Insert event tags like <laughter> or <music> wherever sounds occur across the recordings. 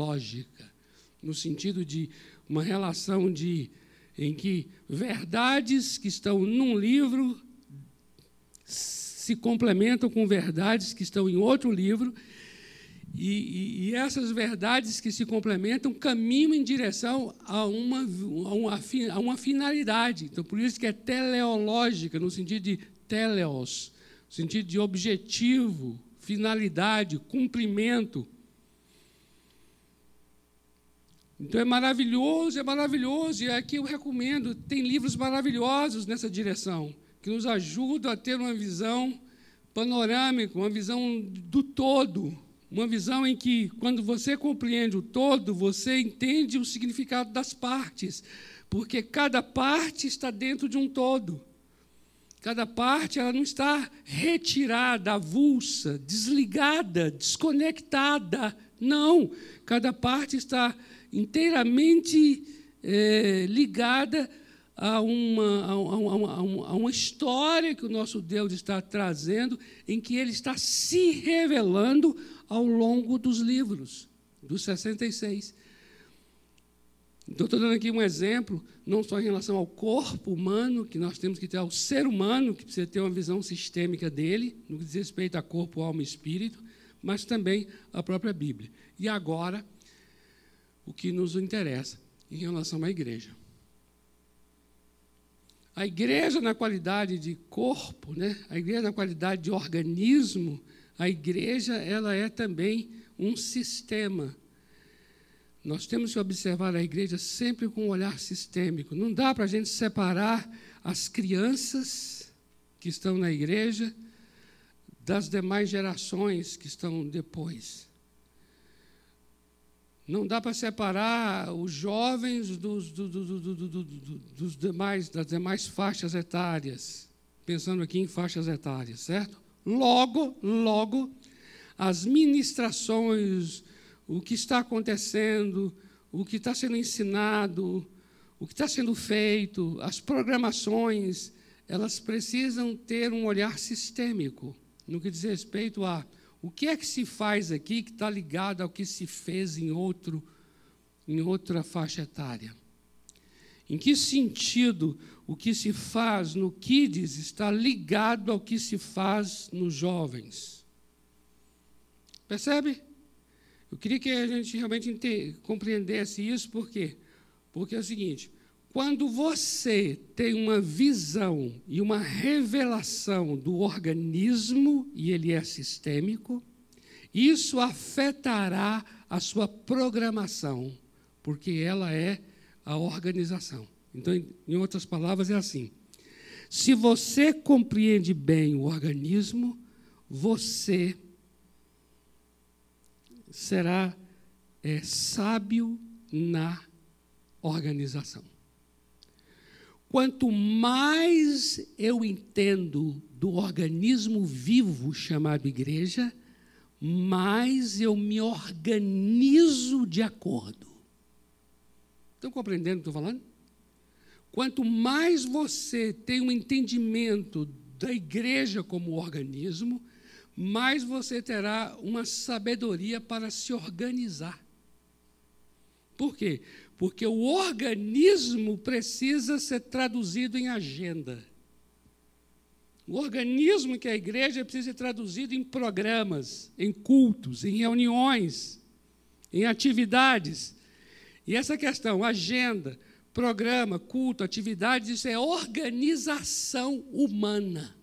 teleológica, no sentido de uma relação de em que verdades que estão num livro se complementam com verdades que estão em outro livro, e, e, e essas verdades que se complementam caminham em direção a uma, a, uma, a uma finalidade. Então, por isso que é teleológica, no sentido de teleos, no sentido de objetivo, finalidade, cumprimento. Então é maravilhoso, é maravilhoso, e aqui eu recomendo, tem livros maravilhosos nessa direção, que nos ajudam a ter uma visão panorâmica, uma visão do todo, uma visão em que, quando você compreende o todo, você entende o significado das partes, porque cada parte está dentro de um todo. Cada parte ela não está retirada, avulsa, desligada, desconectada. Não. Cada parte está inteiramente é, ligada a uma, a, uma, a, uma, a uma história que o nosso Deus está trazendo, em que ele está se revelando ao longo dos livros, dos 66. Então, estou dando aqui um exemplo, não só em relação ao corpo humano, que nós temos que ter, ao ser humano, que precisa ter uma visão sistêmica dele, no que diz respeito a corpo, alma e espírito, mas também a própria Bíblia. E agora, o que nos interessa em relação à igreja. A igreja na qualidade de corpo, né? a igreja na qualidade de organismo, a igreja ela é também um sistema. Nós temos que observar a igreja sempre com um olhar sistêmico. Não dá para a gente separar as crianças que estão na igreja das demais gerações que estão depois. Não dá para separar os jovens dos, do, do, do, demais, das demais faixas etárias, pensando aqui em faixas etárias, certo? Logo, logo, as ministrações, o que está acontecendo, o que está sendo ensinado, o que está sendo feito, as programações, elas precisam ter um olhar sistêmico no que diz respeito a o que é que se faz aqui que está ligado ao que se fez em, outro, em outra faixa etária? Em que sentido o que se faz no Kids está ligado ao que se faz nos jovens? Percebe? Eu queria que a gente realmente compreendesse isso, por quê? Porque é o seguinte: quando você tem uma visão e uma revelação do organismo, e ele é sistêmico, isso afetará a sua programação, porque ela é a organização. Então, em outras palavras, é assim: se você compreende bem o organismo, você será é, sábio na organização. Quanto mais eu entendo do organismo vivo chamado igreja, mais eu me organizo de acordo. Estão compreendendo o que estou falando? Quanto mais você tem um entendimento da igreja como organismo, mais você terá uma sabedoria para se organizar. Por quê? Porque o organismo precisa ser traduzido em agenda. O organismo que é a igreja precisa ser traduzido em programas, em cultos, em reuniões, em atividades. E essa questão, agenda, programa, culto, atividades, isso é organização humana.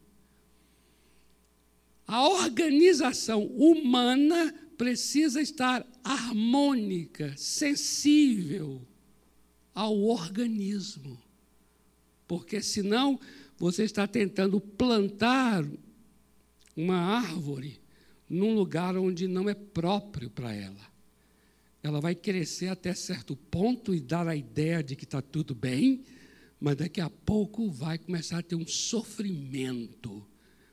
A organização humana precisa estar harmônica, sensível ao organismo. Porque senão você está tentando plantar uma árvore num lugar onde não é próprio para ela. Ela vai crescer até certo ponto e dar a ideia de que está tudo bem, mas daqui a pouco vai começar a ter um sofrimento,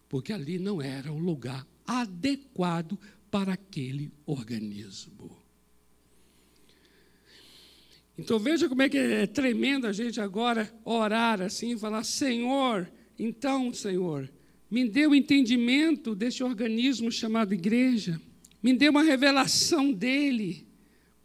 porque ali não era o lugar adequado para aquele organismo. Então veja como é que é tremendo a gente agora orar assim e falar: Senhor, então, Senhor, me dê o entendimento deste organismo chamado igreja, me dê uma revelação dele,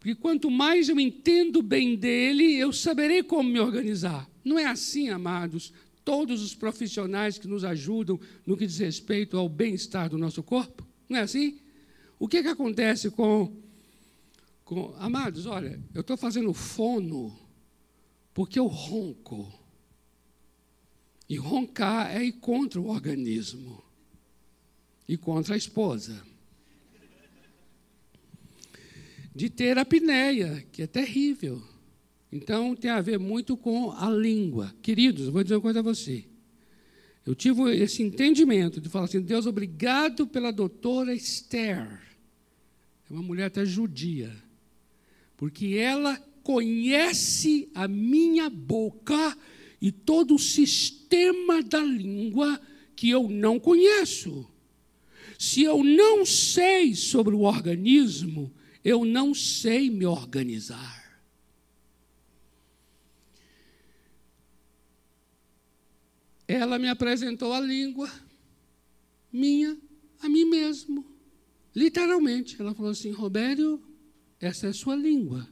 Porque quanto mais eu entendo bem dele, eu saberei como me organizar. Não é assim, amados. Todos os profissionais que nos ajudam no que diz respeito ao bem-estar do nosso corpo, não é assim? O que, que acontece com, com. Amados, olha, eu estou fazendo fono porque eu ronco. E roncar é ir contra o organismo e contra a esposa de ter apneia, que é terrível. Então, tem a ver muito com a língua. Queridos, vou dizer uma coisa a você. Eu tive esse entendimento de falar assim: Deus, obrigado pela doutora Esther. É uma mulher até judia. Porque ela conhece a minha boca e todo o sistema da língua que eu não conheço. Se eu não sei sobre o organismo, eu não sei me organizar. Ela me apresentou a língua minha a mim mesmo. Literalmente, ela falou assim: Robério, essa é a sua língua.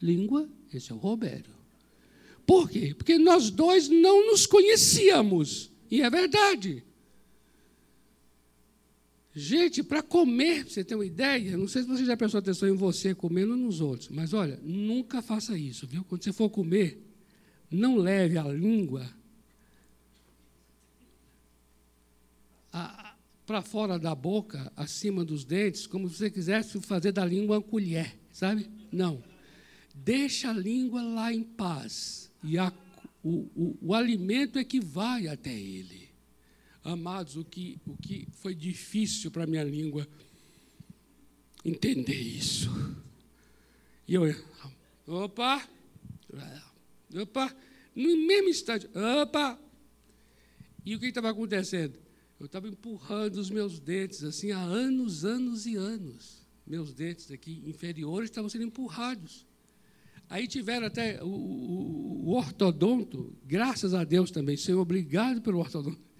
Língua, esse é o Robério. Por quê? Porque nós dois não nos conhecíamos. E é verdade. Gente, para comer, você ter uma ideia, não sei se você já prestou atenção em você comendo ou nos outros, mas olha, nunca faça isso, viu? Quando você for comer, não leve a língua para fora da boca, acima dos dentes, como se você quisesse fazer da língua uma colher, sabe? Não. Deixa a língua lá em paz. E a, o, o, o alimento é que vai até ele. Amados, o que, o que foi difícil para a minha língua entender isso. E eu, opa, opa, no mesmo instante, opa. E o que estava acontecendo? Eu estava empurrando os meus dentes assim há anos, anos e anos. Meus dentes aqui inferiores estavam sendo empurrados. Aí tiveram até o, o, o ortodonto, graças a Deus também, Senhor, obrigado pelo ortodonto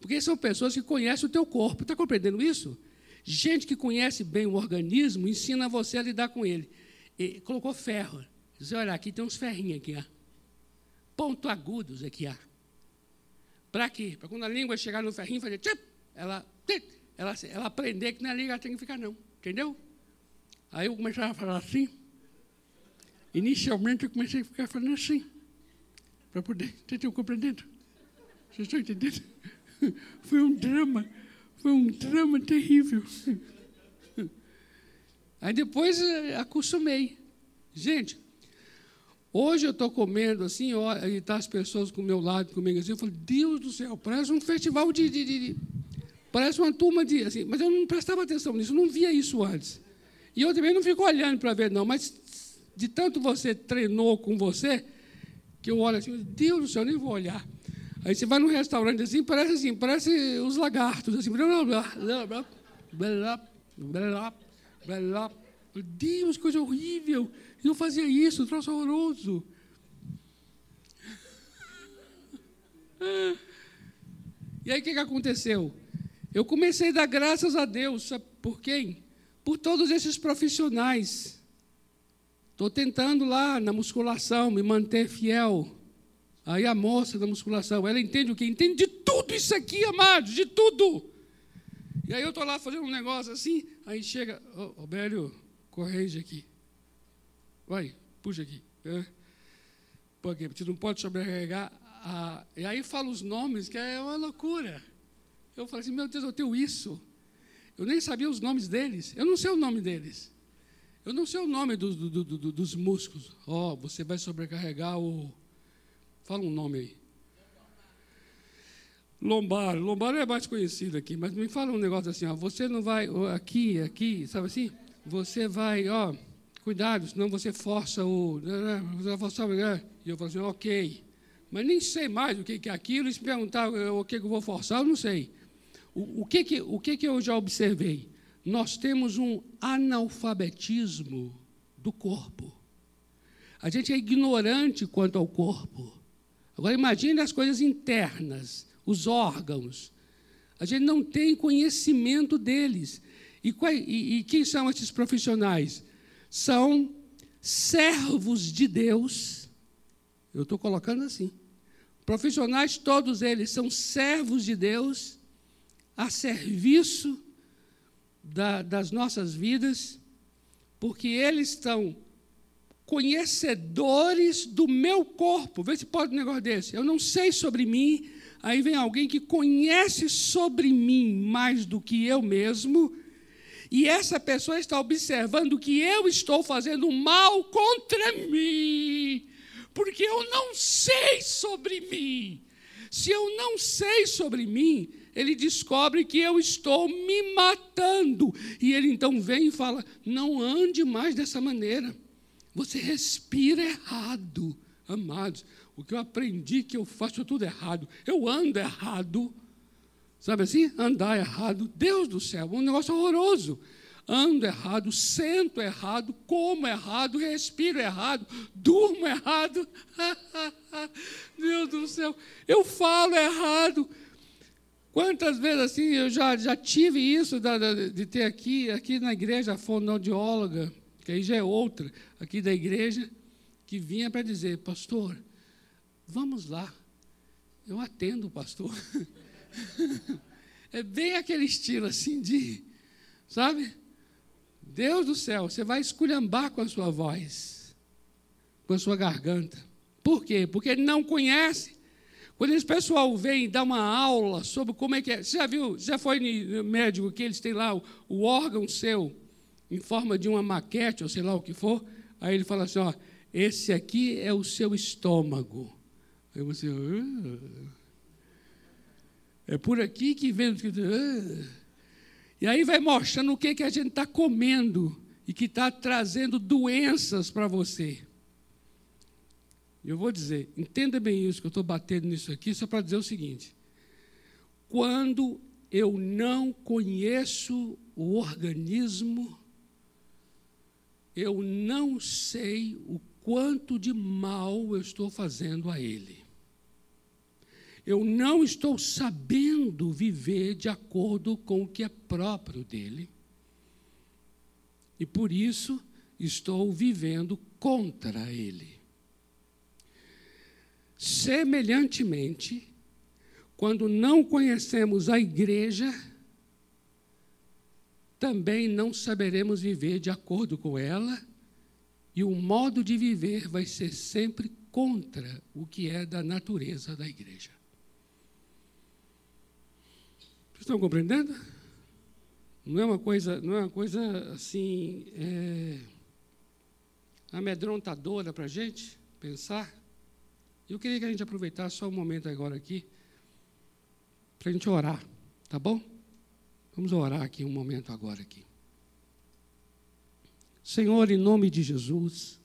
porque são pessoas que conhecem o teu corpo. Está compreendendo isso? Gente que conhece bem o organismo ensina você a lidar com ele. E colocou ferro. Diz, olha, aqui tem uns ferrinhos aqui, ó. Ponto agudos aqui, ó. Para quê? Para quando a língua chegar no ferrinho, fazer ela, ela, ela aprender que na língua tem que ficar não. Entendeu? Aí eu comecei a falar assim. Inicialmente eu comecei a ficar falando assim. Para poder. Vocês estão compreendendo? Vocês estão entendendo? <laughs> Foi um drama, foi um drama terrível. <laughs> Aí depois eh, acostumei. Gente, hoje eu estou comendo assim, ó, e está as pessoas com o meu lado comigo assim, eu falo, Deus do céu, parece um festival de, de, de, de. Parece uma turma de. Assim, mas eu não prestava atenção nisso, não via isso antes. E eu também não fico olhando para ver, não, mas de tanto você treinou com você, que eu olho assim, Deus do céu, eu nem vou olhar. Aí você vai num restaurante assim, parece assim, parece os lagartos, assim, blá, blá, blá, blá, blá, blá, blá, blá. Deus, coisa horrível. Eu fazia isso, troço horroroso. E aí o que, que aconteceu? Eu comecei a dar graças a Deus, sabe por quem? Por todos esses profissionais. Estou tentando lá na musculação me manter fiel Aí a moça da musculação, ela entende o quê? Entende de tudo isso aqui, amados, de tudo. E aí eu estou lá fazendo um negócio assim, aí chega, ô, oh, corrige aqui. Vai, puxa aqui. É. Porque você não pode sobrecarregar. A... E aí fala os nomes, que é uma loucura. Eu falo assim, meu Deus, eu tenho isso. Eu nem sabia os nomes deles. Eu não sei o nome deles. Eu não sei o nome do, do, do, dos músculos. Ó, oh, você vai sobrecarregar o Fala um nome aí. Lombar. Lombar é mais conhecido aqui, mas me fala um negócio assim, ó, você não vai aqui, aqui, sabe assim? Você vai, ó, cuidado, senão você força o. Né, né, você forçar, né? E eu falo assim, ok. Mas nem sei mais o que é aquilo, e se perguntar o que, eu vou forçar, eu não sei. O, o, que, que, o que, que eu já observei? Nós temos um analfabetismo do corpo. A gente é ignorante quanto ao corpo. Agora imagine as coisas internas, os órgãos. A gente não tem conhecimento deles. E, e, e quem são esses profissionais? São servos de Deus. Eu estou colocando assim. Profissionais, todos eles são servos de Deus, a serviço da, das nossas vidas, porque eles estão conhecedores do meu corpo. Vê se pode um negócio desse. Eu não sei sobre mim, aí vem alguém que conhece sobre mim mais do que eu mesmo, e essa pessoa está observando que eu estou fazendo mal contra mim, porque eu não sei sobre mim. Se eu não sei sobre mim, ele descobre que eu estou me matando. E ele então vem e fala: não ande mais dessa maneira. Você respira errado, amados. O que eu aprendi que eu faço tudo errado. Eu ando errado. Sabe assim? Andar errado. Deus do céu, um negócio horroroso. Ando errado, sento errado, como errado, respiro errado, durmo errado. <laughs> Deus do céu, eu falo errado. Quantas vezes assim eu já, já tive isso de, de ter aqui, aqui na igreja, a fonoaudióloga, que aí já é outra, aqui da igreja, que vinha para dizer, pastor, vamos lá. Eu atendo, pastor. <laughs> <laughs> É bem aquele estilo assim de, sabe? Deus do céu, você vai esculhambar com a sua voz, com a sua garganta. Por quê? Porque ele não conhece. Quando esse pessoal vem dar uma aula sobre como é que é, você já viu, já foi médico que eles têm lá o, o órgão seu em forma de uma maquete, ou sei lá o que for, aí ele fala assim, ó, esse aqui é o seu estômago. Aí você, ah. É por aqui que vem. Ah. E aí vai mostrando o que, que a gente está comendo e que está trazendo doenças para você. Eu vou dizer, entenda bem isso, que eu estou batendo nisso aqui, só para dizer o seguinte: quando eu não conheço o organismo, eu não sei o quanto de mal eu estou fazendo a ele eu não estou sabendo viver de acordo com o que é próprio dele. E por isso estou vivendo contra ele. Semelhantemente, quando não conhecemos a igreja, também não saberemos viver de acordo com ela, e o modo de viver vai ser sempre contra o que é da natureza da igreja. Estão compreendendo? Não é uma coisa, não é uma coisa assim é, amedrontadora para a gente pensar. Eu queria que a gente aproveitasse só um momento agora aqui para a gente orar, tá bom? Vamos orar aqui um momento agora aqui. Senhor, em nome de Jesus,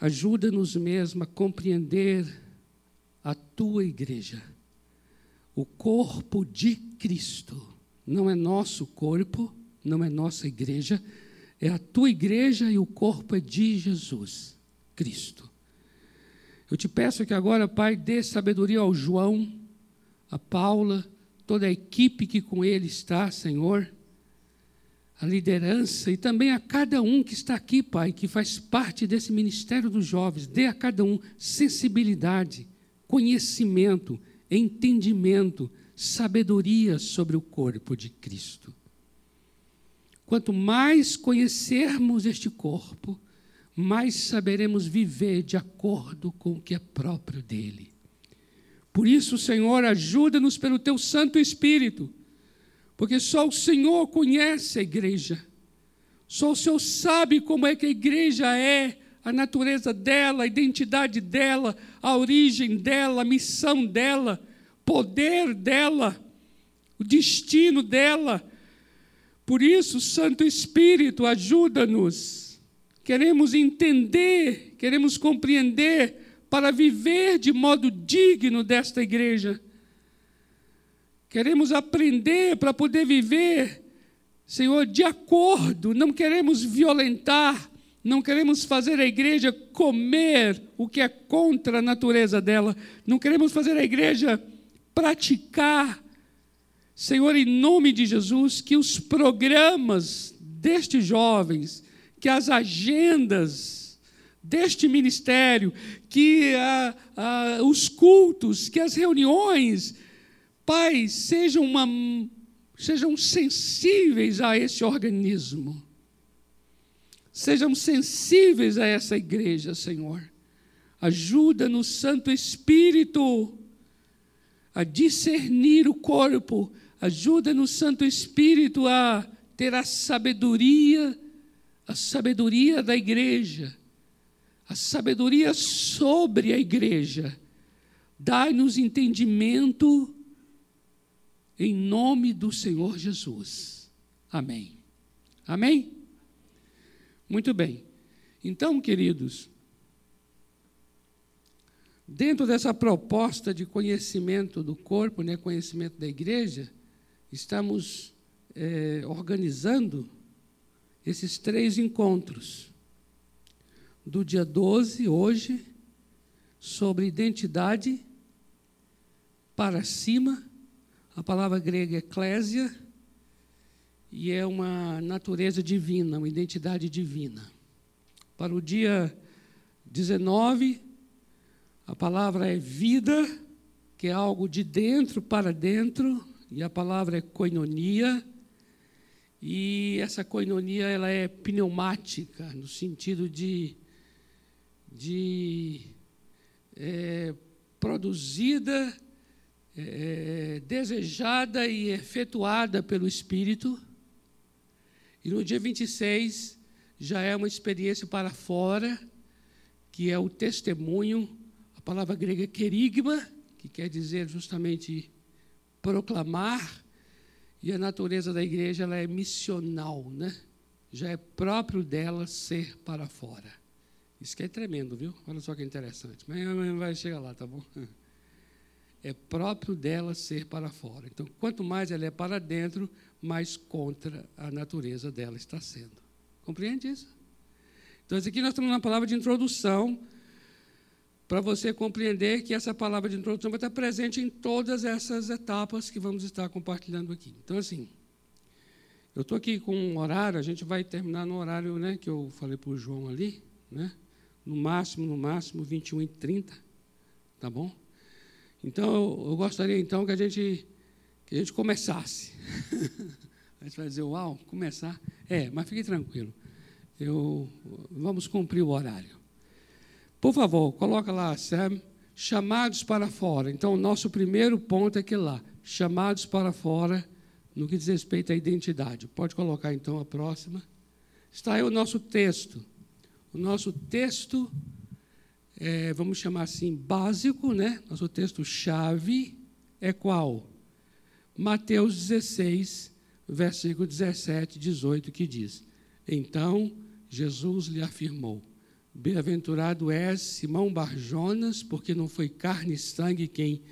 ajuda-nos mesmo a compreender a tua igreja o corpo de Cristo. Não é nosso corpo, não é nossa igreja, é a tua igreja e o corpo é de Jesus, Cristo. Eu te peço que agora, Pai, dê sabedoria ao João, a Paula, toda a equipe que com ele está, Senhor, a liderança e também a cada um que está aqui, Pai, que faz parte desse ministério dos jovens, dê a cada um sensibilidade, conhecimento, entendimento, sabedoria sobre o corpo de Cristo. Quanto mais conhecermos este corpo, mais saberemos viver de acordo com o que é próprio dele. Por isso, Senhor, ajuda-nos pelo teu Santo Espírito, porque só o Senhor conhece a igreja. Só o Senhor sabe como é que a igreja é, a natureza dela, a identidade dela, a origem dela, a missão dela, poder dela, o destino dela. Por isso, Santo Espírito, ajuda-nos. Queremos entender, queremos compreender para viver de modo digno desta igreja. Queremos aprender para poder viver, Senhor, de acordo, não queremos violentar, não queremos fazer a igreja comer o que é contra a natureza dela. Não queremos fazer a igreja praticar. Senhor, em nome de Jesus, que os programas destes jovens, que as agendas deste ministério, que os cultos, que as reuniões, Pai, sejam, uma, sejam sensíveis a esse organismo. Sejam sensíveis a essa igreja, Senhor. Ajuda no Santo Espírito a discernir o corpo. Ajuda no Santo Espírito a ter a sabedoria, a sabedoria da igreja, a sabedoria sobre a igreja. Dai-nos entendimento em nome do Senhor Jesus. Amém. Amém? Muito bem. Então, queridos, dentro dessa proposta de conhecimento do corpo, né, conhecimento da igreja, estamos é, organizando esses três encontros. Do dia 12, hoje, sobre identidade para cima, a palavra grega é eclésia, e é uma natureza divina, uma identidade divina. Para o dia 19, a palavra é vida, que é algo de dentro para dentro, e a palavra é koinonia. E essa koinonia ela é pneumática, no sentido de, de é, produzida, é, desejada e efetuada pelo Espírito e no dia 26 já é uma experiência para fora, que é o testemunho, a palavra grega querigma, que quer dizer justamente proclamar, e a natureza da igreja ela é missional, né? Já é próprio dela ser para fora. Isso que é tremendo, viu? Olha só que interessante. Mas vai chegar lá, tá bom? <laughs> É próprio dela ser para fora. Então, quanto mais ela é para dentro, mais contra a natureza dela está sendo. Compreende isso? Então, aqui nós estamos na palavra de introdução, para você compreender que essa palavra de introdução vai estar presente em todas essas etapas que vamos estar compartilhando aqui. Então, assim, eu estou aqui com um horário, a gente vai terminar no horário né, que eu falei para o João ali, né? no máximo, no máximo, 21 e 30, tá bom? Então, eu, gostaria então que a gente que a gente começasse. <laughs> a gente vai dizer, uau, começar. É, mas fique tranquilo. Eu, vamos cumprir o horário. Por favor, coloca lá, Sam, chamados para fora. Então, o nosso primeiro ponto é que lá, chamados para fora, no que diz respeito à identidade. Pode colocar então a próxima. Está aí o nosso texto. O nosso texto, é, vamos chamar assim, básico, né? Nosso texto-chave é qual? Mateus 16, versículo 17 e 18, que diz: Então Jesus lhe afirmou: Bem-aventurado és, Simão Barjonas, porque não foi carne e sangue quem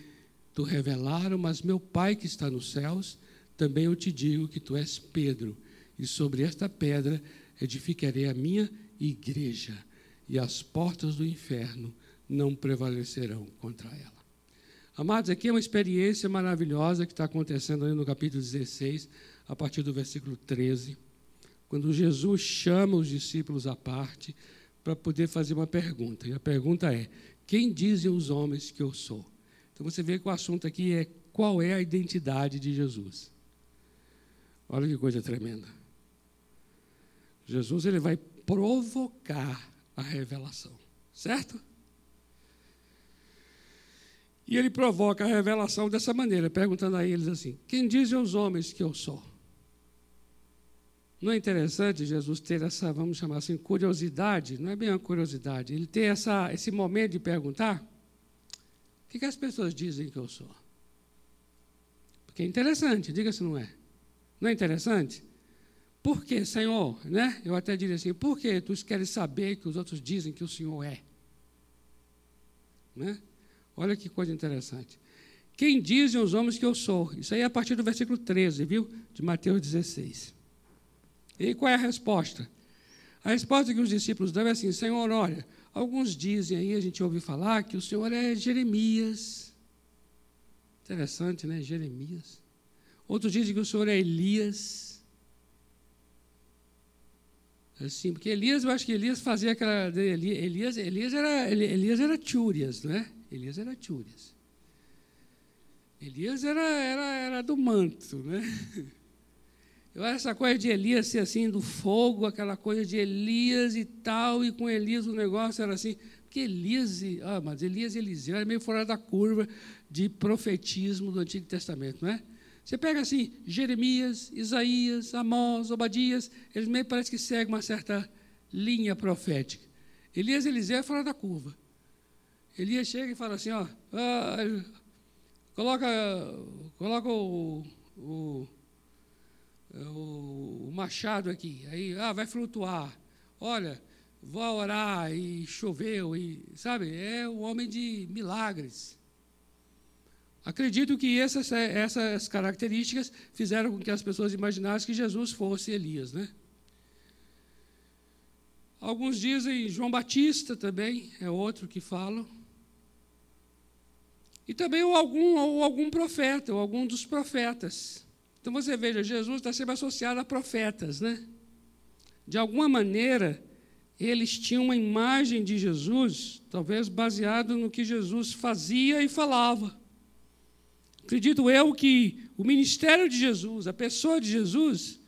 tu revelaram, mas meu Pai que está nos céus, também eu te digo que tu és Pedro, e sobre esta pedra edificarei a minha igreja, e as portas do inferno não prevalecerão contra ela. Amados, aqui é uma experiência maravilhosa que está acontecendo ali no capítulo 16, a partir do versículo 13, quando Jesus chama os discípulos à parte para poder fazer uma pergunta. E a pergunta é: Quem dizem os homens que eu sou? Então você vê que o assunto aqui é qual é a identidade de Jesus. Olha que coisa tremenda. Jesus ele vai provocar a revelação, certo? E ele provoca a revelação dessa maneira, perguntando a eles assim: Quem dizem os homens que eu sou? Não é interessante Jesus ter essa, vamos chamar assim, curiosidade? Não é bem uma curiosidade. Ele ter essa, esse momento de perguntar: O que, que as pessoas dizem que eu sou? Porque é interessante, diga se não é. Não é interessante? Por que, Senhor? Né? Eu até diria assim: Por que tu queres saber que os outros dizem que o Senhor é? Né? Olha que coisa interessante. Quem dizem os homens que eu sou? Isso aí é a partir do versículo 13, viu? De Mateus 16. E qual é a resposta? A resposta que os discípulos dão é assim: Senhor, olha, alguns dizem aí, a gente ouve falar, que o Senhor é Jeremias. Interessante, né? Jeremias. Outros dizem que o Senhor é Elias. Assim, porque Elias, eu acho que Elias fazia aquela. Elias, Elias era, Elias era Túrias, não é? Elias era Túrias. Elias era, era, era do manto, né? <laughs> Eu acho essa coisa de Elias ser assim, do fogo, aquela coisa de Elias e tal, e com Elias o negócio era assim. Porque Elias, ah, mas Elias e Eliseu era meio fora da curva de profetismo do Antigo Testamento, não é? Você pega assim, Jeremias, Isaías, Amós, Obadias, eles meio parece que seguem uma certa linha profética. Elias Eliseu é fora da curva. Elias chega e fala assim, ó, ah, coloca, coloca o, o, o, machado aqui, aí ah, vai flutuar. Olha, vou orar e choveu, e sabe, é o homem de milagres. Acredito que essas, essas características fizeram com que as pessoas imaginassem que Jesus fosse Elias, né? Alguns dizem João Batista também é outro que falam. E também ou algum, ou algum profeta, ou algum dos profetas. Então você veja, Jesus está sempre associado a profetas, né? De alguma maneira, eles tinham uma imagem de Jesus, talvez baseado no que Jesus fazia e falava. Acredito eu que o ministério de Jesus, a pessoa de Jesus,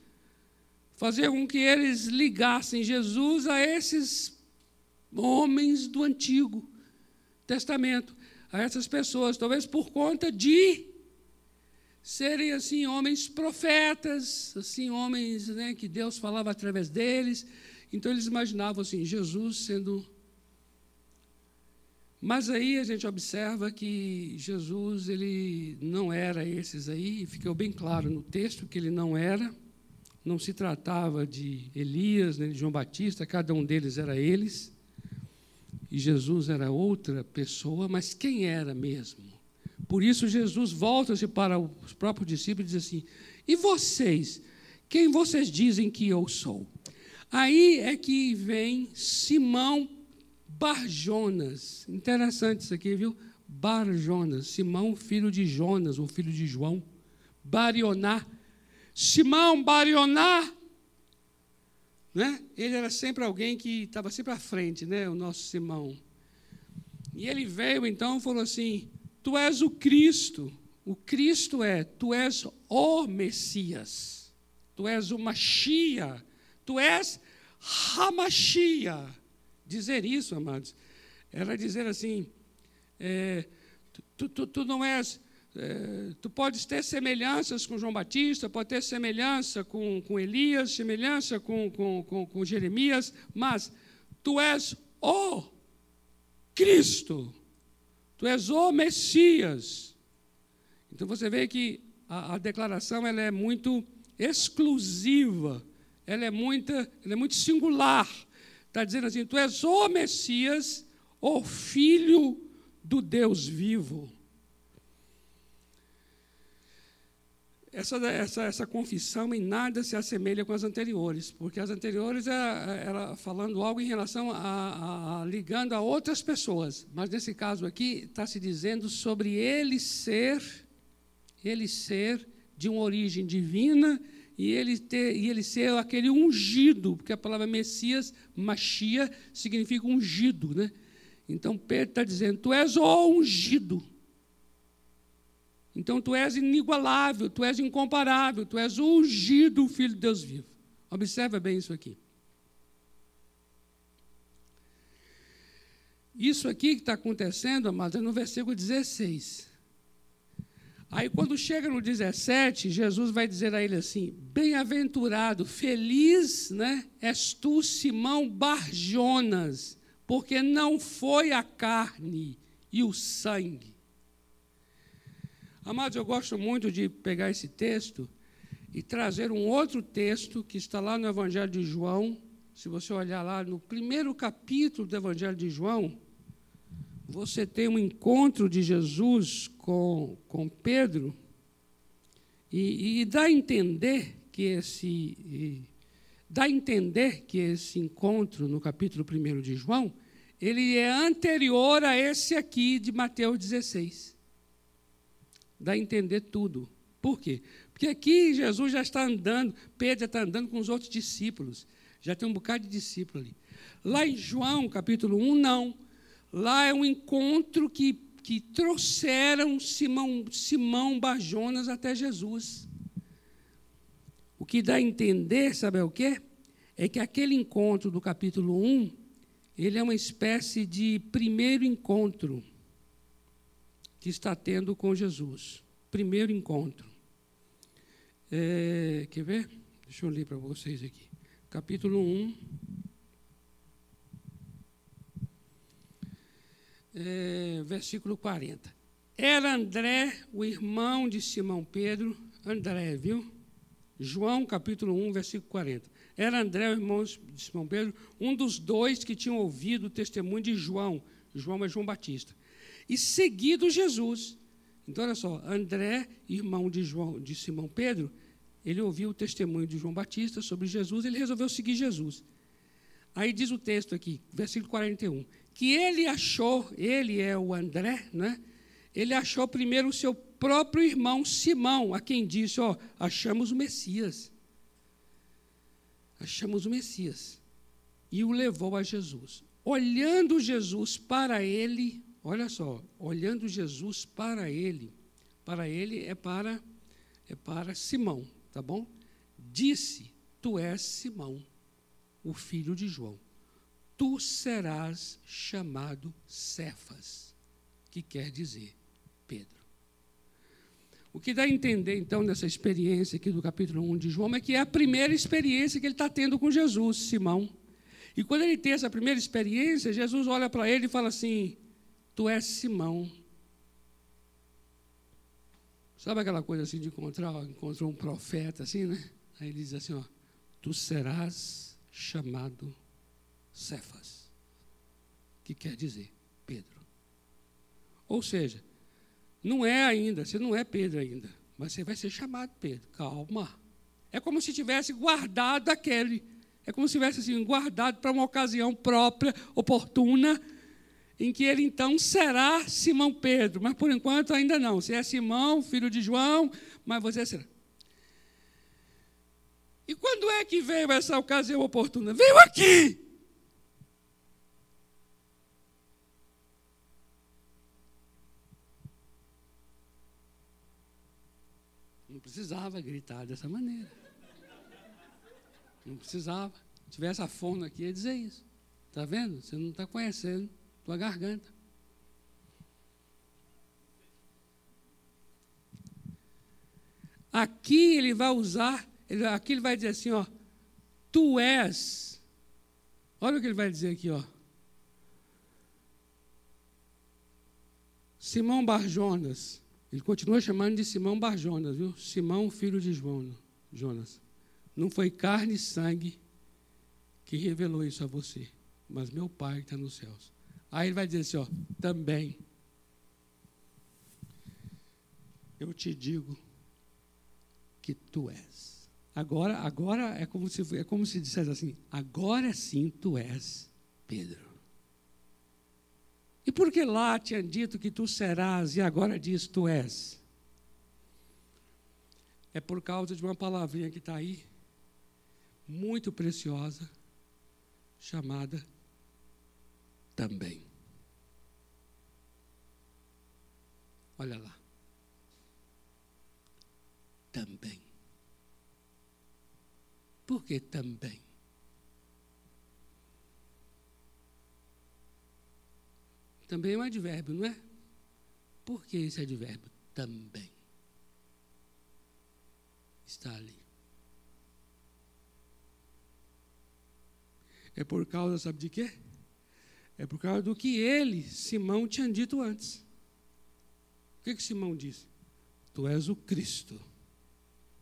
fazia com que eles ligassem Jesus a esses homens do Antigo Testamento, a essas pessoas, talvez por conta de serem assim homens profetas, assim homens né, que Deus falava através deles. Então eles imaginavam assim Jesus sendo mas aí a gente observa que Jesus ele não era esses aí, ficou bem claro no texto que ele não era. Não se tratava de Elias, nem de João Batista, cada um deles era eles. E Jesus era outra pessoa, mas quem era mesmo? Por isso Jesus volta-se para os próprios discípulos e diz assim: E vocês? Quem vocês dizem que eu sou? Aí é que vem Simão Barjonas. Interessante isso aqui, viu? Barjonas. Simão, filho de Jonas, ou filho de João. Barioná. Simão Barioná. Né? Ele era sempre alguém que estava sempre à frente, né? o nosso Simão. E ele veio então e falou assim: Tu és o Cristo. O Cristo é, tu és o Messias. Tu és o Machia. Tu és Hamashia Dizer isso, amados, era dizer assim: é, tu, tu, tu, não és. É, tu podes ter semelhanças com João Batista, pode ter semelhança com, com Elias, semelhança com, com, com, com Jeremias, mas tu és o Cristo, tu és o Messias. Então você vê que a, a declaração ela é muito exclusiva, ela é, muita, ela é muito singular. Está dizendo assim: Tu és o Messias, o Filho do Deus vivo. Essa, essa, essa confissão em nada se assemelha com as anteriores, porque as anteriores era, era falando algo em relação a, a, a, ligando a outras pessoas, mas nesse caso aqui está se dizendo sobre ele ser, ele ser de uma origem divina e ele, ter, e ele ser aquele ungido, porque a palavra Messias, Machia, significa ungido. Né? Então Pedro está dizendo: Tu és o ungido. Então tu és inigualável, tu és incomparável, tu és o ungido, o Filho de Deus vivo. Observa bem isso aqui. Isso aqui que está acontecendo, amados, é no versículo 16. Aí, quando chega no 17, Jesus vai dizer a ele assim: Bem-aventurado, feliz né, és tu, Simão Barjonas, porque não foi a carne e o sangue. Amados, eu gosto muito de pegar esse texto e trazer um outro texto que está lá no Evangelho de João. Se você olhar lá no primeiro capítulo do Evangelho de João, você tem um encontro de Jesus com, com Pedro e, e dá a entender que esse dá a entender que esse encontro no capítulo 1 de João, ele é anterior a esse aqui de Mateus 16. Dá a entender tudo. Por quê? Porque aqui Jesus já está andando, Pedro já está andando com os outros discípulos Já tem um bocado de discípulo ali. Lá em João, capítulo 1, não. Lá é um encontro que, que trouxeram Simão, Simão Bajonas até Jesus. O que dá a entender, sabe o quê? É que aquele encontro do capítulo 1, ele é uma espécie de primeiro encontro que está tendo com Jesus. Primeiro encontro. É, quer ver? Deixa eu ler para vocês aqui. Capítulo 1. É, versículo 40. Era André, o irmão de Simão Pedro, André, viu? João capítulo 1, versículo 40. Era André, o irmão de Simão Pedro, um dos dois que tinham ouvido o testemunho de João. João é João Batista. E seguido Jesus. Então, olha só, André, irmão de, João, de Simão Pedro, ele ouviu o testemunho de João Batista sobre Jesus, ele resolveu seguir Jesus. Aí diz o texto aqui, versículo 41, que ele achou, ele é o André, né? ele achou primeiro o seu próprio irmão Simão, a quem disse: Ó, achamos o Messias. Achamos o Messias. E o levou a Jesus. Olhando Jesus para ele, olha só, olhando Jesus para ele, para ele é para é para Simão, tá bom? Disse: Tu és Simão, o filho de João. Tu serás chamado Cefas, que quer dizer Pedro. O que dá a entender, então, nessa experiência aqui do capítulo 1 de João é que é a primeira experiência que ele está tendo com Jesus, Simão. E quando ele tem essa primeira experiência, Jesus olha para ele e fala assim: Tu és Simão, Sabe aquela coisa assim de encontrar, encontrou um profeta assim, né? Aí ele diz assim, ó, tu serás chamado Cefas, que quer dizer Pedro. Ou seja, não é ainda, você não é Pedro ainda, mas você vai ser chamado Pedro. Calma. É como se tivesse guardado aquele, é como se tivesse assim, guardado para uma ocasião própria, oportuna, em que ele então será Simão Pedro, mas por enquanto ainda não. Você é Simão, filho de João, mas você será. E quando é que veio essa ocasião oportuna? Veio aqui! Não precisava gritar dessa maneira. Não precisava. Se tivesse a fono aqui, ia dizer isso. Está vendo? Você não está conhecendo tua garganta. Aqui ele vai usar, ele, aqui ele vai dizer assim, ó, tu és. Olha o que ele vai dizer aqui, ó. Simão Barjonas. Ele continua chamando de Simão Barjonas, viu? Simão, filho de João, Jonas. Não foi carne e sangue que revelou isso a você, mas meu Pai que está nos céus. Aí ele vai dizer assim: ó, também eu te digo que tu és. Agora, agora é como se é como se dissesse assim: agora sim tu és Pedro. E por que lá tinha dito que tu serás e agora diz tu és? É por causa de uma palavrinha que está aí, muito preciosa, chamada também. Olha lá. Também. Por que também? Também é um advérbio, não é? Por que esse advérbio? Também. Está ali. É por causa, sabe de quê? É por causa do que ele, Simão, tinha dito antes. O que, que Simão disse? Tu és o Cristo,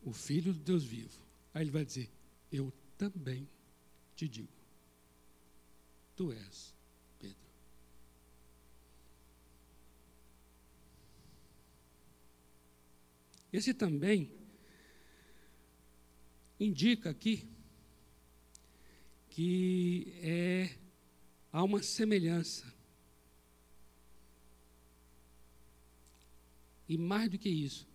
o Filho do Deus vivo. Aí ele vai dizer: Eu também te digo. Tu és Pedro. Esse também indica aqui que é, há uma semelhança. E mais do que isso,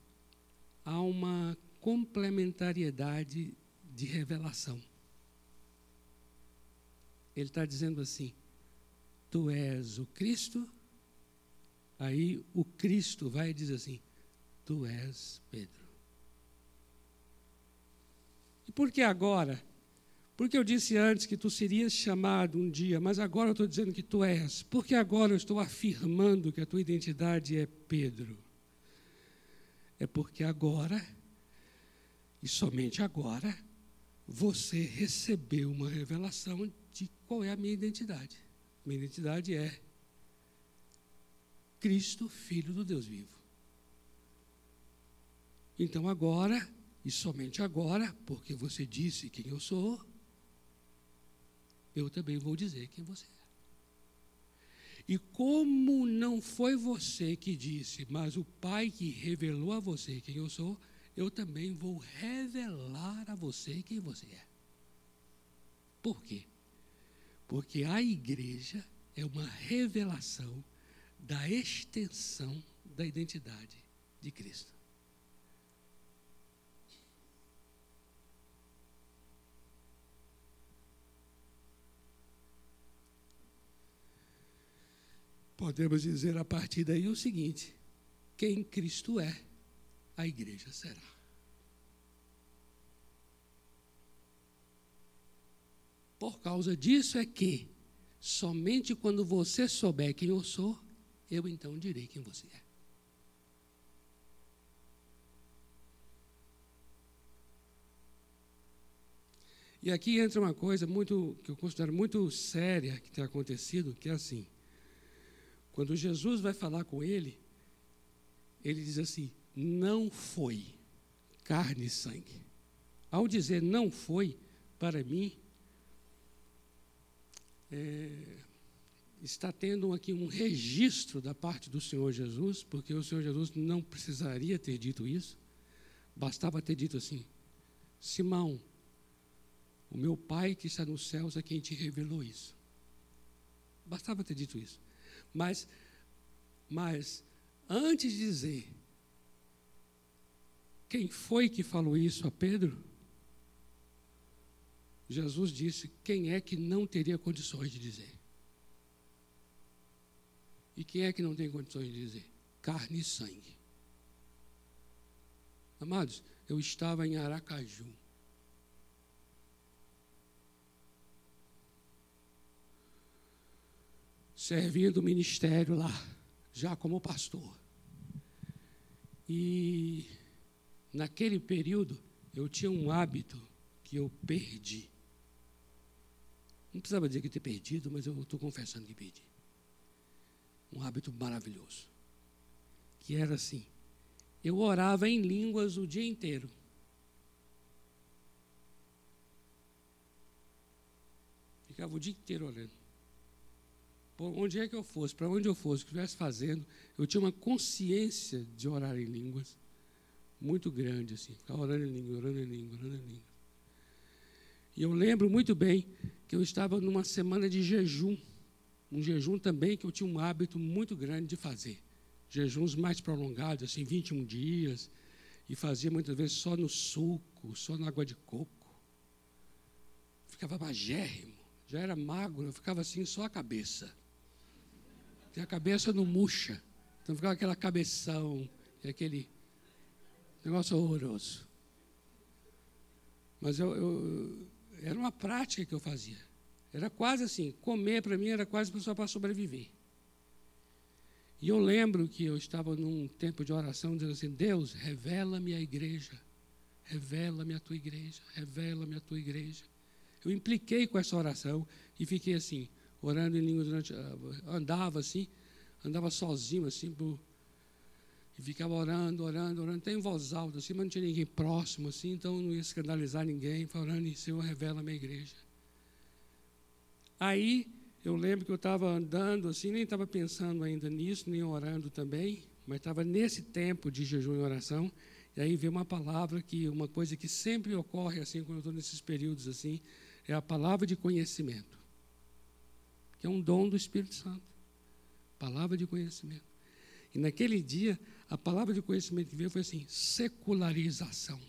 há uma complementariedade de revelação. Ele está dizendo assim: Tu és o Cristo. Aí o Cristo vai dizer assim: Tu és Pedro. E por que agora? Porque eu disse antes que tu serias chamado um dia, mas agora eu estou dizendo que tu és. Porque agora eu estou afirmando que a tua identidade é Pedro. É porque agora, e somente agora, você recebeu uma revelação de qual é a minha identidade. Minha identidade é Cristo, Filho do Deus vivo. Então agora, e somente agora, porque você disse quem eu sou, eu também vou dizer quem você é. E como não foi você que disse, mas o Pai que revelou a você quem eu sou, eu também vou revelar a você quem você é. Por quê? Porque a igreja é uma revelação da extensão da identidade de Cristo. Podemos dizer a partir daí o seguinte: quem Cristo é, a igreja será. Por causa disso é que, somente quando você souber quem eu sou, eu então direi quem você é. E aqui entra uma coisa muito que eu considero muito séria que tem acontecido, que é assim. Quando Jesus vai falar com ele, ele diz assim: não foi carne e sangue. Ao dizer não foi, para mim, é, está tendo aqui um registro da parte do Senhor Jesus, porque o Senhor Jesus não precisaria ter dito isso, bastava ter dito assim: Simão, o meu Pai que está nos céus é quem te revelou isso. Bastava ter dito isso. Mas, mas antes de dizer quem foi que falou isso a Pedro, Jesus disse quem é que não teria condições de dizer. E quem é que não tem condições de dizer? Carne e sangue. Amados, eu estava em Aracaju. Servindo o ministério lá, já como pastor. E naquele período eu tinha um hábito que eu perdi. Não precisava dizer que eu ter perdido, mas eu estou confessando que perdi. Um hábito maravilhoso. Que era assim: eu orava em línguas o dia inteiro. Ficava o dia inteiro orando por onde é que eu fosse, para onde eu fosse, o que estivesse fazendo, eu tinha uma consciência de orar em línguas muito grande, assim, ficar orando em língua, orando em língua, orando em língua. E eu lembro muito bem que eu estava numa semana de jejum, um jejum também que eu tinha um hábito muito grande de fazer. Jejuns mais prolongados, assim, 21 dias, e fazia muitas vezes só no suco, só na água de coco. Ficava magérrimo, já era magro, eu ficava assim, só a cabeça a cabeça não murcha. Então ficava aquela cabeção, aquele negócio horroroso. Mas eu, eu, era uma prática que eu fazia. Era quase assim, comer para mim era quase só para sobreviver. E eu lembro que eu estava num tempo de oração dizendo assim: Deus, revela-me a igreja, revela-me a tua igreja, revela-me a tua igreja. Eu impliquei com essa oração e fiquei assim, orando em língua durante. Ah, andava assim, andava sozinho assim, por, e ficava orando, orando, orando, até em voz alta, assim, mas não tinha ninguém próximo, assim, então não ia escandalizar ninguém, e Senhor, revela a minha igreja. Aí, eu lembro que eu estava andando, assim, nem estava pensando ainda nisso, nem orando também, mas estava nesse tempo de jejum e oração, e aí veio uma palavra que, uma coisa que sempre ocorre, assim, quando eu estou nesses períodos, assim, é a palavra de conhecimento que é um dom do Espírito Santo. Palavra de conhecimento. E naquele dia, a palavra de conhecimento que veio foi assim: secularização.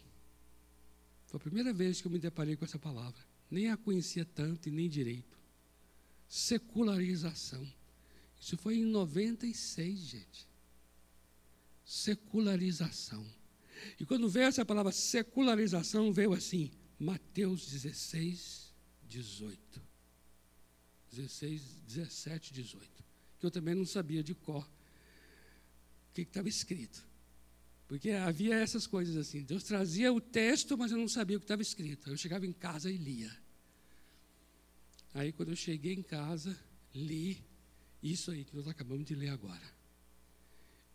Foi a primeira vez que eu me deparei com essa palavra. Nem a conhecia tanto e nem direito. Secularização. Isso foi em 96, gente. Secularização. E quando veio essa palavra secularização, veio assim, Mateus 16, 18. 16, 17, 18. Que eu também não sabia de cor o que estava escrito. Porque havia essas coisas assim. Deus trazia o texto, mas eu não sabia o que estava escrito. Eu chegava em casa e lia. Aí, quando eu cheguei em casa, li isso aí que nós acabamos de ler agora.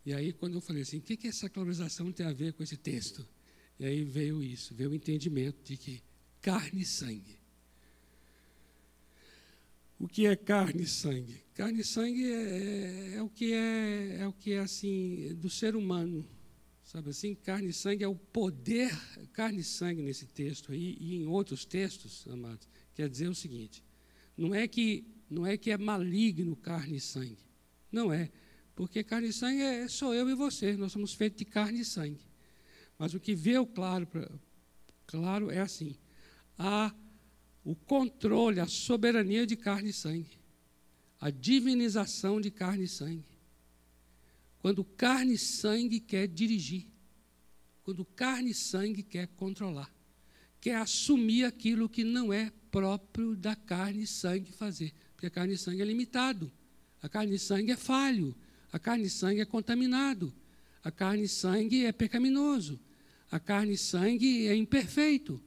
E aí, quando eu falei assim, o que, que essa colorização tem a ver com esse texto? E aí veio isso, veio o entendimento de que carne e sangue. O que é carne e sangue? Carne e sangue é, é, é, o que é, é o que é assim do ser humano, sabe assim? Carne e sangue é o poder, carne e sangue nesse texto aí e em outros textos, amados, quer dizer o seguinte: não é que não é que é maligno carne e sangue, não é, porque carne e sangue é, sou eu e você, nós somos feitos de carne e sangue. Mas o que veio claro, pra, claro é assim: há o controle, a soberania de carne e sangue, a divinização de carne e sangue. Quando carne e sangue quer dirigir, quando carne e sangue quer controlar, quer assumir aquilo que não é próprio da carne e sangue fazer, porque a carne e sangue é limitado, a carne e sangue é falho, a carne e sangue é contaminado, a carne e sangue é pecaminoso, a carne e sangue é imperfeito.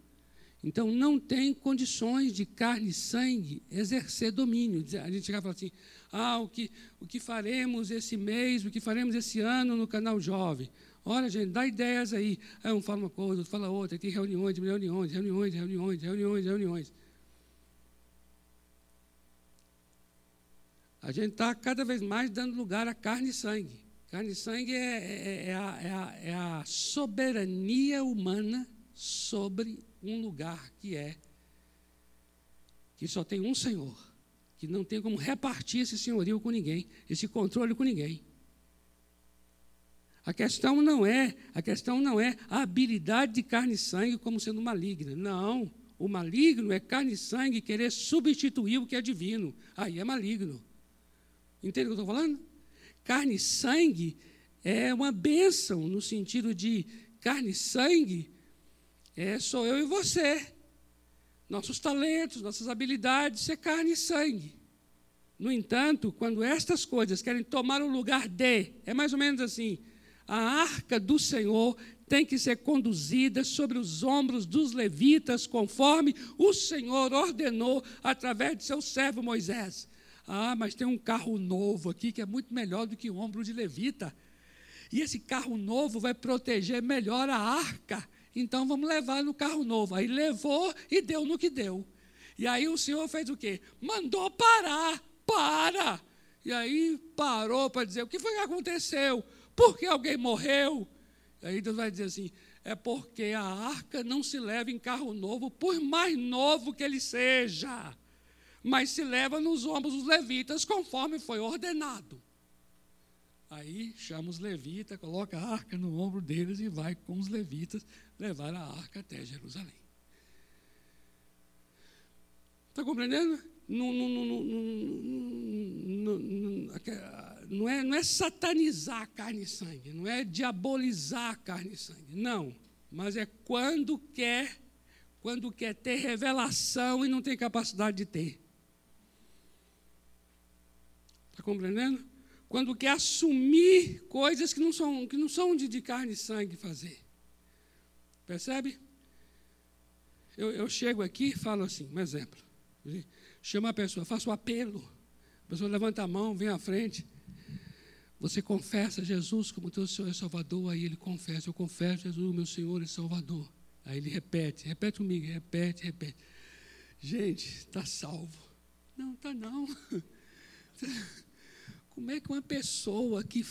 Então, não tem condições de carne e sangue exercer domínio. A gente chega e fala assim: ah, o que, o que faremos esse mês, o que faremos esse ano no canal jovem? Olha, gente, dá ideias aí. Aí um fala uma coisa, outro fala outra, tem reuniões, reuniões, reuniões, reuniões, reuniões, reuniões. A gente está cada vez mais dando lugar a carne e sangue. Carne e sangue é, é, é, a, é, a, é a soberania humana sobre um lugar que é que só tem um Senhor, que não tem como repartir esse senhorio com ninguém, esse controle com ninguém. A questão não é, a questão não é a habilidade de carne e sangue como sendo maligna. Não, o maligno é carne e sangue querer substituir o que é divino. Aí é maligno. Entende o que eu estou falando? Carne e sangue é uma bênção no sentido de carne e sangue é, sou eu e você. Nossos talentos, nossas habilidades, é carne e sangue. No entanto, quando estas coisas querem tomar o lugar de, é mais ou menos assim: a arca do Senhor tem que ser conduzida sobre os ombros dos levitas, conforme o Senhor ordenou através de seu servo Moisés. Ah, mas tem um carro novo aqui que é muito melhor do que o ombro de levita. E esse carro novo vai proteger melhor a arca. Então vamos levar no carro novo. Aí levou e deu no que deu. E aí o senhor fez o quê? Mandou parar. Para! E aí parou para dizer: o que foi que aconteceu? Por que alguém morreu? E aí Deus vai dizer assim: é porque a arca não se leva em carro novo, por mais novo que ele seja, mas se leva nos ombros dos levitas, conforme foi ordenado. Aí chama os levitas, coloca a arca no ombro deles e vai com os levitas levar a arca até Jerusalém. Está compreendendo? Não, não, não, não, é, não é satanizar carne e sangue, não é diabolizar carne e sangue, não. Mas é quando quer, quando quer ter revelação e não tem capacidade de ter. Está compreendendo? Quando quer assumir coisas que não são, que não são de, de carne e sangue fazer. Percebe? Eu, eu chego aqui e falo assim, um exemplo. Chama a pessoa, faço o apelo. A pessoa levanta a mão, vem à frente. Você confessa Jesus como teu Senhor e Salvador, aí ele confessa, eu confesso Jesus, meu Senhor e Salvador. Aí ele repete, repete comigo, repete, repete. Gente, está salvo. Não, está não. <laughs> Como é que uma pessoa que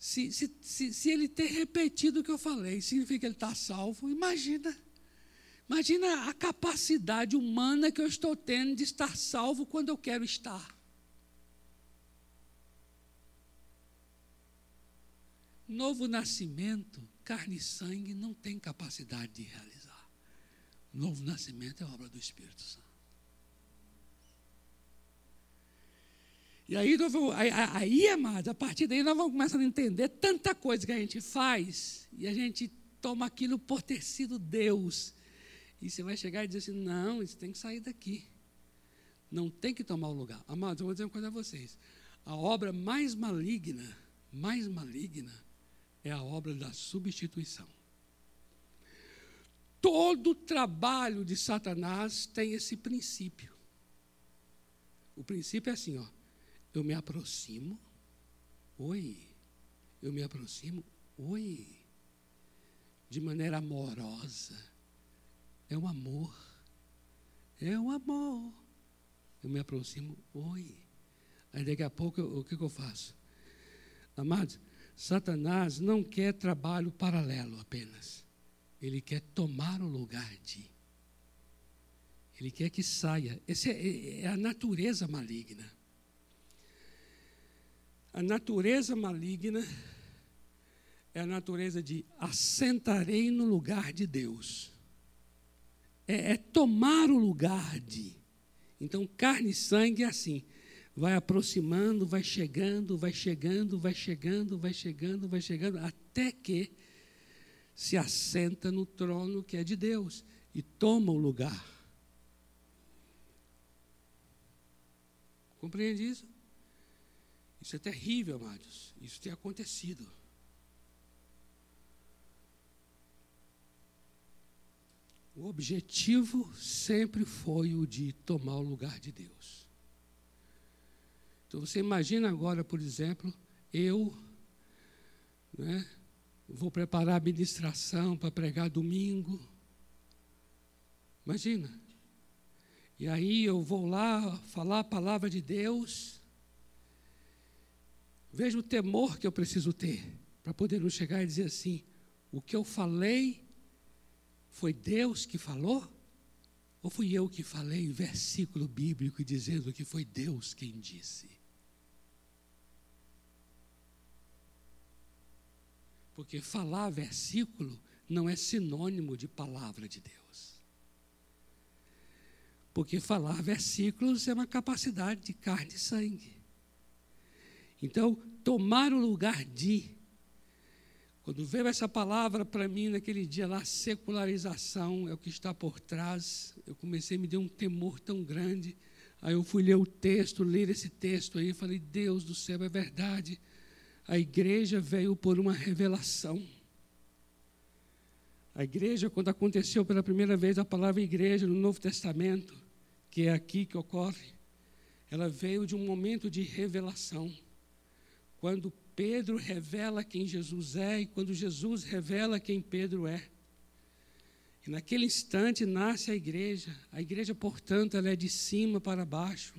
se, se, se, se ele ter repetido o que eu falei, significa que ele está salvo. Imagina. Imagina a capacidade humana que eu estou tendo de estar salvo quando eu quero estar. Novo nascimento, carne e sangue não tem capacidade de realizar. Novo nascimento é obra do Espírito Santo. E aí, vamos, aí, amados, a partir daí nós vamos começar a entender tanta coisa que a gente faz e a gente toma aquilo por ter sido Deus. E você vai chegar e dizer assim: não, isso tem que sair daqui. Não tem que tomar o lugar. Amados, eu vou dizer uma coisa a vocês. A obra mais maligna, mais maligna, é a obra da substituição. Todo trabalho de Satanás tem esse princípio. O princípio é assim, ó. Eu me aproximo, oi. Eu me aproximo, oi. De maneira amorosa. É um amor. É um amor. Eu me aproximo, oi. Aí daqui a pouco, o que, que eu faço? Amados, Satanás não quer trabalho paralelo apenas. Ele quer tomar o lugar de. Ele quer que saia. Essa é, é a natureza maligna. A natureza maligna é a natureza de assentarei no lugar de Deus. É, é tomar o lugar de. Então, carne e sangue é assim. Vai aproximando, vai chegando, vai chegando, vai chegando, vai chegando, vai chegando, até que se assenta no trono que é de Deus e toma o lugar. Compreende isso? Isso é terrível, amados. Isso tem acontecido. O objetivo sempre foi o de tomar o lugar de Deus. Então você imagina agora, por exemplo, eu né, vou preparar a ministração para pregar domingo. Imagina. E aí eu vou lá falar a palavra de Deus. Veja o temor que eu preciso ter para poder não chegar e dizer assim: o que eu falei foi Deus que falou? Ou fui eu que falei versículo bíblico dizendo que foi Deus quem disse? Porque falar versículo não é sinônimo de palavra de Deus. Porque falar versículos é uma capacidade de carne e sangue. Então, tomar o lugar de. Quando veio essa palavra para mim naquele dia lá, secularização é o que está por trás, eu comecei a me deu um temor tão grande. Aí eu fui ler o texto, ler esse texto aí, falei, Deus do céu, é verdade. A igreja veio por uma revelação. A igreja, quando aconteceu pela primeira vez a palavra igreja no Novo Testamento, que é aqui que ocorre, ela veio de um momento de revelação quando Pedro revela quem Jesus é e quando Jesus revela quem Pedro é. E naquele instante nasce a igreja. A igreja, portanto, ela é de cima para baixo.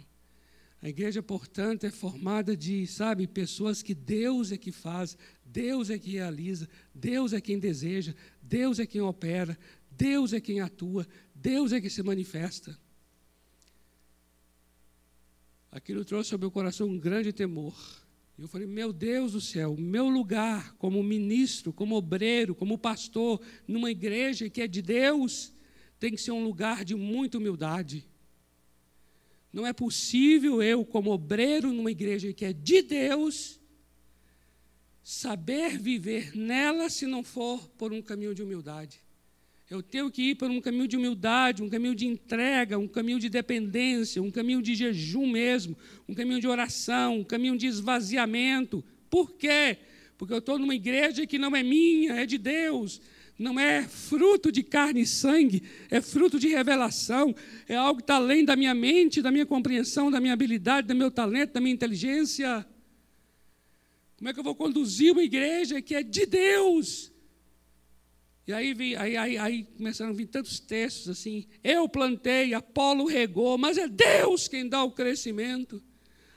A igreja, portanto, é formada de, sabe, pessoas que Deus é que faz, Deus é que realiza, Deus é quem deseja, Deus é quem opera, Deus é quem atua, Deus é que se manifesta. Aquilo trouxe ao meu coração um grande temor. Eu falei, meu Deus do céu, meu lugar como ministro, como obreiro, como pastor, numa igreja que é de Deus, tem que ser um lugar de muita humildade. Não é possível eu, como obreiro numa igreja que é de Deus, saber viver nela se não for por um caminho de humildade. Eu tenho que ir por um caminho de humildade, um caminho de entrega, um caminho de dependência, um caminho de jejum mesmo, um caminho de oração, um caminho de esvaziamento. Por quê? Porque eu estou numa igreja que não é minha, é de Deus. Não é fruto de carne e sangue, é fruto de revelação, é algo que está além da minha mente, da minha compreensão, da minha habilidade, do meu talento, da minha inteligência. Como é que eu vou conduzir uma igreja que é de Deus? E aí, vi, aí, aí, aí começaram a vir tantos textos assim: eu plantei, Apolo regou, mas é Deus quem dá o crescimento.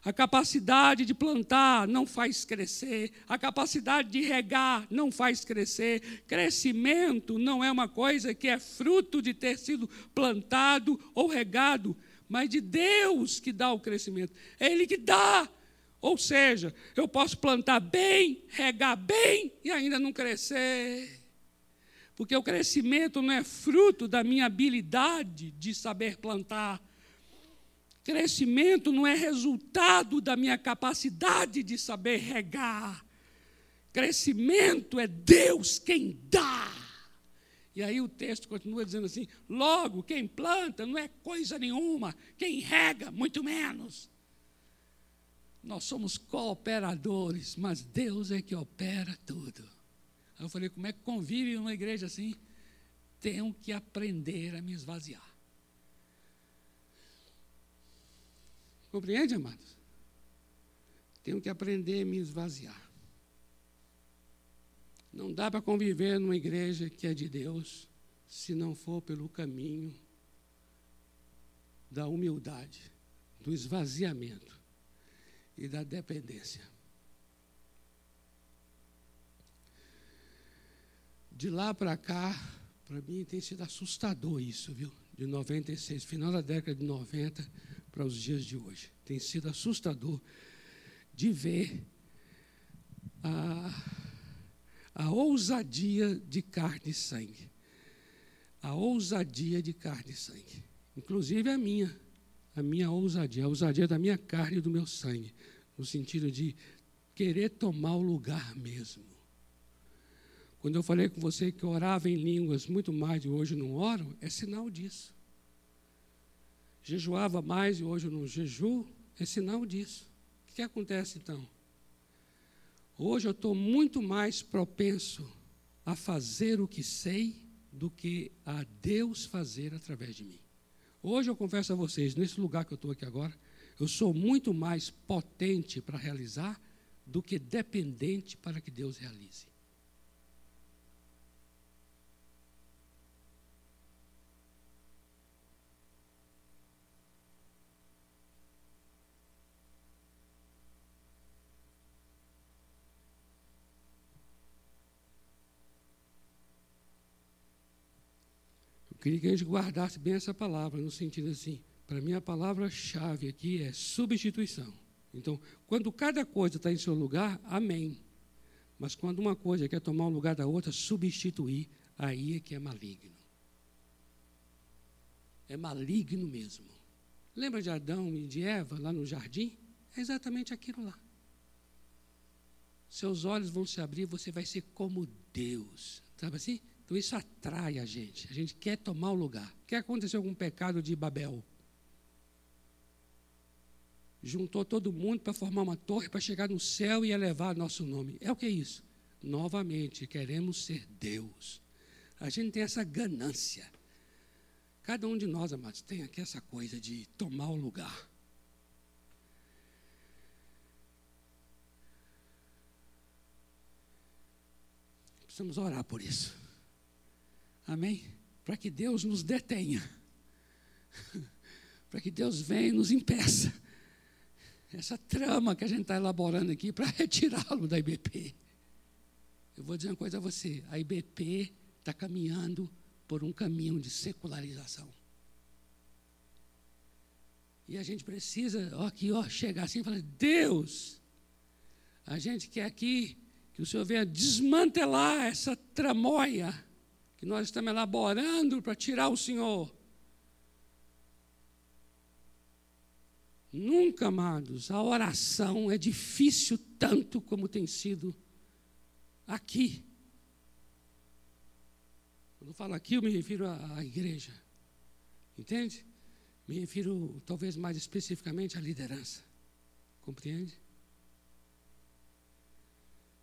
A capacidade de plantar não faz crescer, a capacidade de regar não faz crescer. Crescimento não é uma coisa que é fruto de ter sido plantado ou regado, mas de Deus que dá o crescimento. É Ele que dá. Ou seja, eu posso plantar bem, regar bem e ainda não crescer. Porque o crescimento não é fruto da minha habilidade de saber plantar. Crescimento não é resultado da minha capacidade de saber regar. Crescimento é Deus quem dá. E aí o texto continua dizendo assim: logo, quem planta não é coisa nenhuma, quem rega, muito menos. Nós somos cooperadores, mas Deus é que opera tudo. Eu falei: como é que convive uma igreja assim? Tenho que aprender a me esvaziar. Compreende, amados? Tenho que aprender a me esvaziar. Não dá para conviver numa igreja que é de Deus se não for pelo caminho da humildade, do esvaziamento e da dependência. De lá para cá, para mim tem sido assustador isso, viu? De 96, final da década de 90 para os dias de hoje. Tem sido assustador de ver a a ousadia de carne e sangue. A ousadia de carne e sangue. Inclusive a minha, a minha ousadia, a ousadia da minha carne e do meu sangue, no sentido de querer tomar o lugar mesmo. Quando eu falei com você que eu orava em línguas muito mais e hoje não oro, é sinal disso. Jejuava mais e hoje não jejuo, é sinal disso. O que acontece então? Hoje eu estou muito mais propenso a fazer o que sei do que a Deus fazer através de mim. Hoje eu confesso a vocês, nesse lugar que eu estou aqui agora, eu sou muito mais potente para realizar do que dependente para que Deus realize. Queria que a gente guardasse bem essa palavra, no sentido assim, para mim a palavra-chave aqui é substituição. Então, quando cada coisa está em seu lugar, amém. Mas quando uma coisa quer tomar o lugar da outra, substituir, aí é que é maligno. É maligno mesmo. Lembra de Adão e de Eva lá no jardim? É exatamente aquilo lá. Seus olhos vão se abrir, você vai ser como Deus. Sabe assim? Então isso atrai a gente. A gente quer tomar o lugar. Quer acontecer algum pecado de Babel? Juntou todo mundo para formar uma torre para chegar no céu e elevar nosso nome. É o que é isso? Novamente, queremos ser Deus. A gente tem essa ganância. Cada um de nós, amados, tem aqui essa coisa de tomar o lugar. Precisamos orar por isso. Amém? Para que Deus nos detenha. <laughs> para que Deus venha e nos impeça. Essa trama que a gente está elaborando aqui para <laughs> retirá-lo da IBP. Eu vou dizer uma coisa a você: a IBP está caminhando por um caminho de secularização. E a gente precisa, ó, aqui, ó, chegar assim e falar: Deus, a gente quer aqui que o Senhor venha desmantelar essa tramóia que nós estamos elaborando para tirar o Senhor. Nunca, amados, a oração é difícil tanto como tem sido aqui. Quando eu falo aqui, eu me refiro à, à igreja. Entende? Me refiro, talvez mais especificamente, à liderança. Compreende?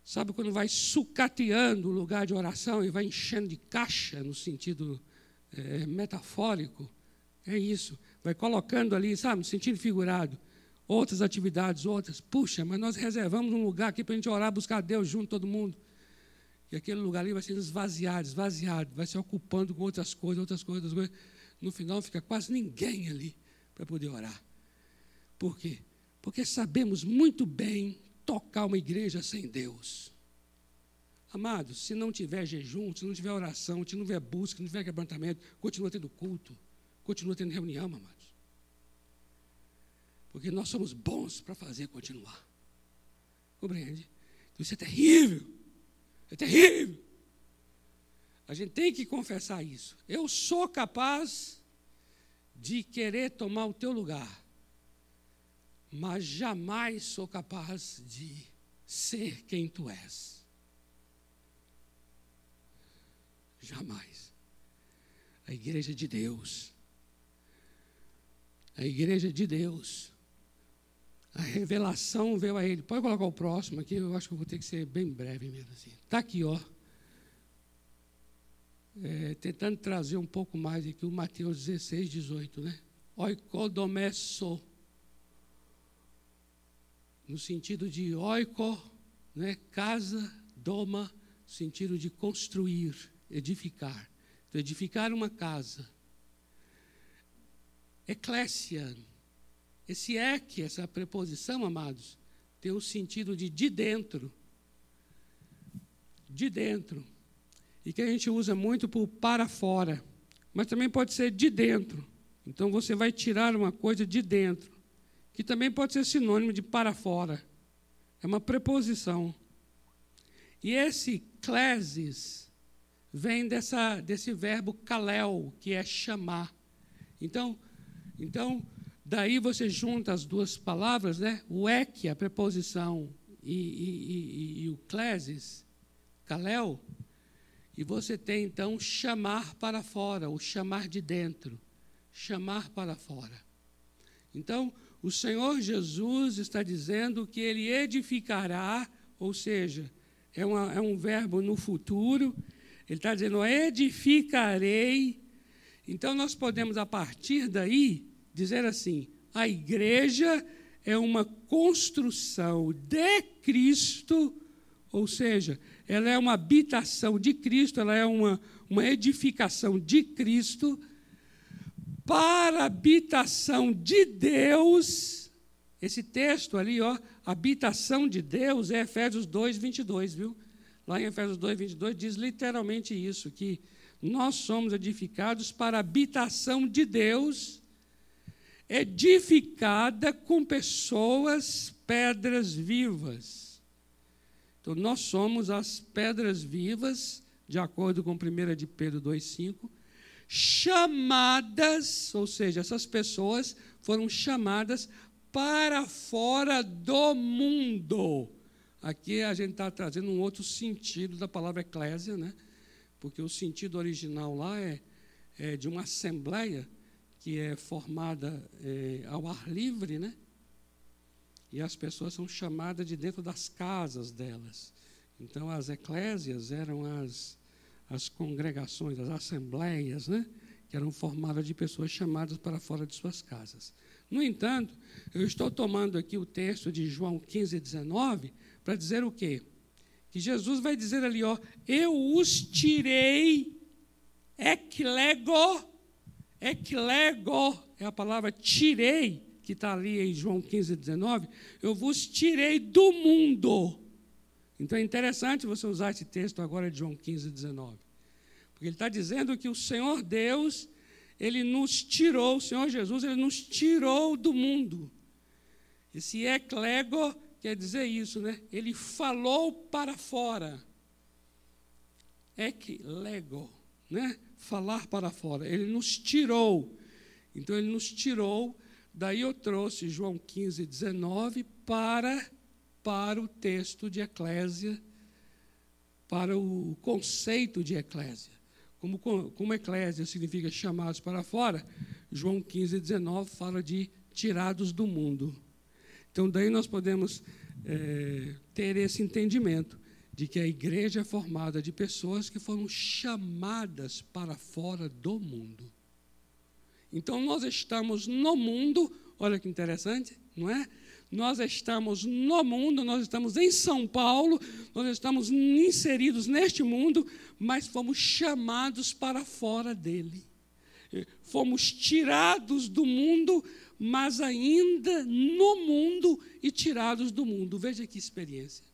Sabe quando vai sucateando o lugar de oração e vai enchendo de caixa, no sentido é, metafórico? É isso. Vai colocando ali, sabe, no sentido figurado. Outras atividades, outras. Puxa, mas nós reservamos um lugar aqui para a gente orar, buscar Deus junto, todo mundo. E aquele lugar ali vai sendo esvaziado, esvaziado, vai se ocupando com outras coisas, outras coisas, outras coisas. No final fica quase ninguém ali para poder orar. Por quê? Porque sabemos muito bem tocar uma igreja sem Deus. Amados, se não tiver jejum, se não tiver oração, se não tiver busca, se não tiver quebrantamento, continua tendo culto, continua tendo reunião, amados. Porque nós somos bons para fazer continuar. Compreende? Então isso é terrível. É terrível. A gente tem que confessar isso. Eu sou capaz de querer tomar o teu lugar, mas jamais sou capaz de ser quem tu és. Jamais. A igreja de Deus. A igreja de Deus. A revelação veio a ele. Pode colocar o próximo aqui, eu acho que vou ter que ser bem breve mesmo assim. Está aqui, ó. É, tentando trazer um pouco mais aqui o Mateus 16, 18, né? Oikodomesso no sentido de oiko, né, casa, doma, sentido de construir, edificar. Então, edificar uma casa. Eclésia, esse ek, essa preposição, amados, tem o sentido de de dentro. De dentro. E que a gente usa muito por para fora. Mas também pode ser de dentro. Então você vai tirar uma coisa de dentro que também pode ser sinônimo de para fora. É uma preposição. E esse klesis vem dessa, desse verbo kalel, que é chamar. Então, então, daí você junta as duas palavras, né? o ek, a preposição, e, e, e, e o klesis, kalel, e você tem então chamar para fora, o chamar de dentro, chamar para fora. Então, o Senhor Jesus está dizendo que ele edificará, ou seja, é, uma, é um verbo no futuro, ele está dizendo: edificarei. Então, nós podemos, a partir daí, dizer assim: a igreja é uma construção de Cristo, ou seja, ela é uma habitação de Cristo, ela é uma, uma edificação de Cristo para a habitação de Deus. Esse texto ali, ó, habitação de Deus, é Efésios 2, 22, viu? Lá em Efésios 2, 22 diz literalmente isso, que nós somos edificados para a habitação de Deus, edificada com pessoas, pedras vivas. Então, nós somos as pedras vivas, de acordo com 1 de Pedro 2,5, chamadas, ou seja, essas pessoas foram chamadas para fora do mundo. Aqui a gente está trazendo um outro sentido da palavra eclésia, né? porque o sentido original lá é, é de uma assembleia que é formada é, ao ar livre, né? e as pessoas são chamadas de dentro das casas delas. Então, as eclésias eram as as congregações, as assembleias, né? que eram formadas de pessoas chamadas para fora de suas casas. No entanto, eu estou tomando aqui o texto de João 15, 19, para dizer o quê? Que Jesus vai dizer ali, ó, eu os tirei, eclego, eclego, é a palavra tirei, que está ali em João 15, 19, eu vos tirei do mundo então é interessante você usar esse texto agora de João 15, 19. Porque ele está dizendo que o Senhor Deus, ele nos tirou, o Senhor Jesus, ele nos tirou do mundo. Esse eclego quer dizer isso, né? Ele falou para fora. Eclego, né? Falar para fora. Ele nos tirou. Então ele nos tirou. Daí eu trouxe João 15, 19 para para o texto de eclésia, para o conceito de eclésia. Como, como eclésia significa chamados para fora, João 15, 19 fala de tirados do mundo. Então, daí nós podemos é, ter esse entendimento de que a igreja é formada de pessoas que foram chamadas para fora do mundo. Então, nós estamos no mundo, olha que interessante, não é? Nós estamos no mundo, nós estamos em São Paulo, nós estamos inseridos neste mundo, mas fomos chamados para fora dele. Fomos tirados do mundo, mas ainda no mundo e tirados do mundo. Veja que experiência.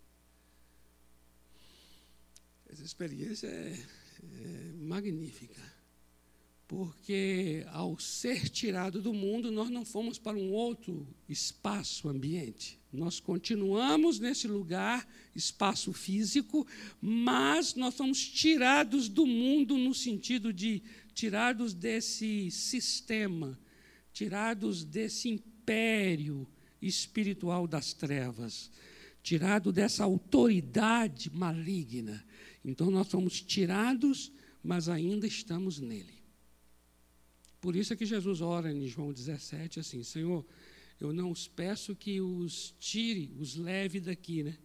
Essa experiência é, é magnífica porque ao ser tirado do mundo, nós não fomos para um outro espaço, ambiente. Nós continuamos nesse lugar, espaço físico, mas nós fomos tirados do mundo no sentido de tirados desse sistema, tirados desse império espiritual das trevas, tirado dessa autoridade maligna. Então nós somos tirados, mas ainda estamos nele. Por isso é que Jesus ora em João 17 assim: Senhor, eu não os peço que os tire, os leve daqui, né?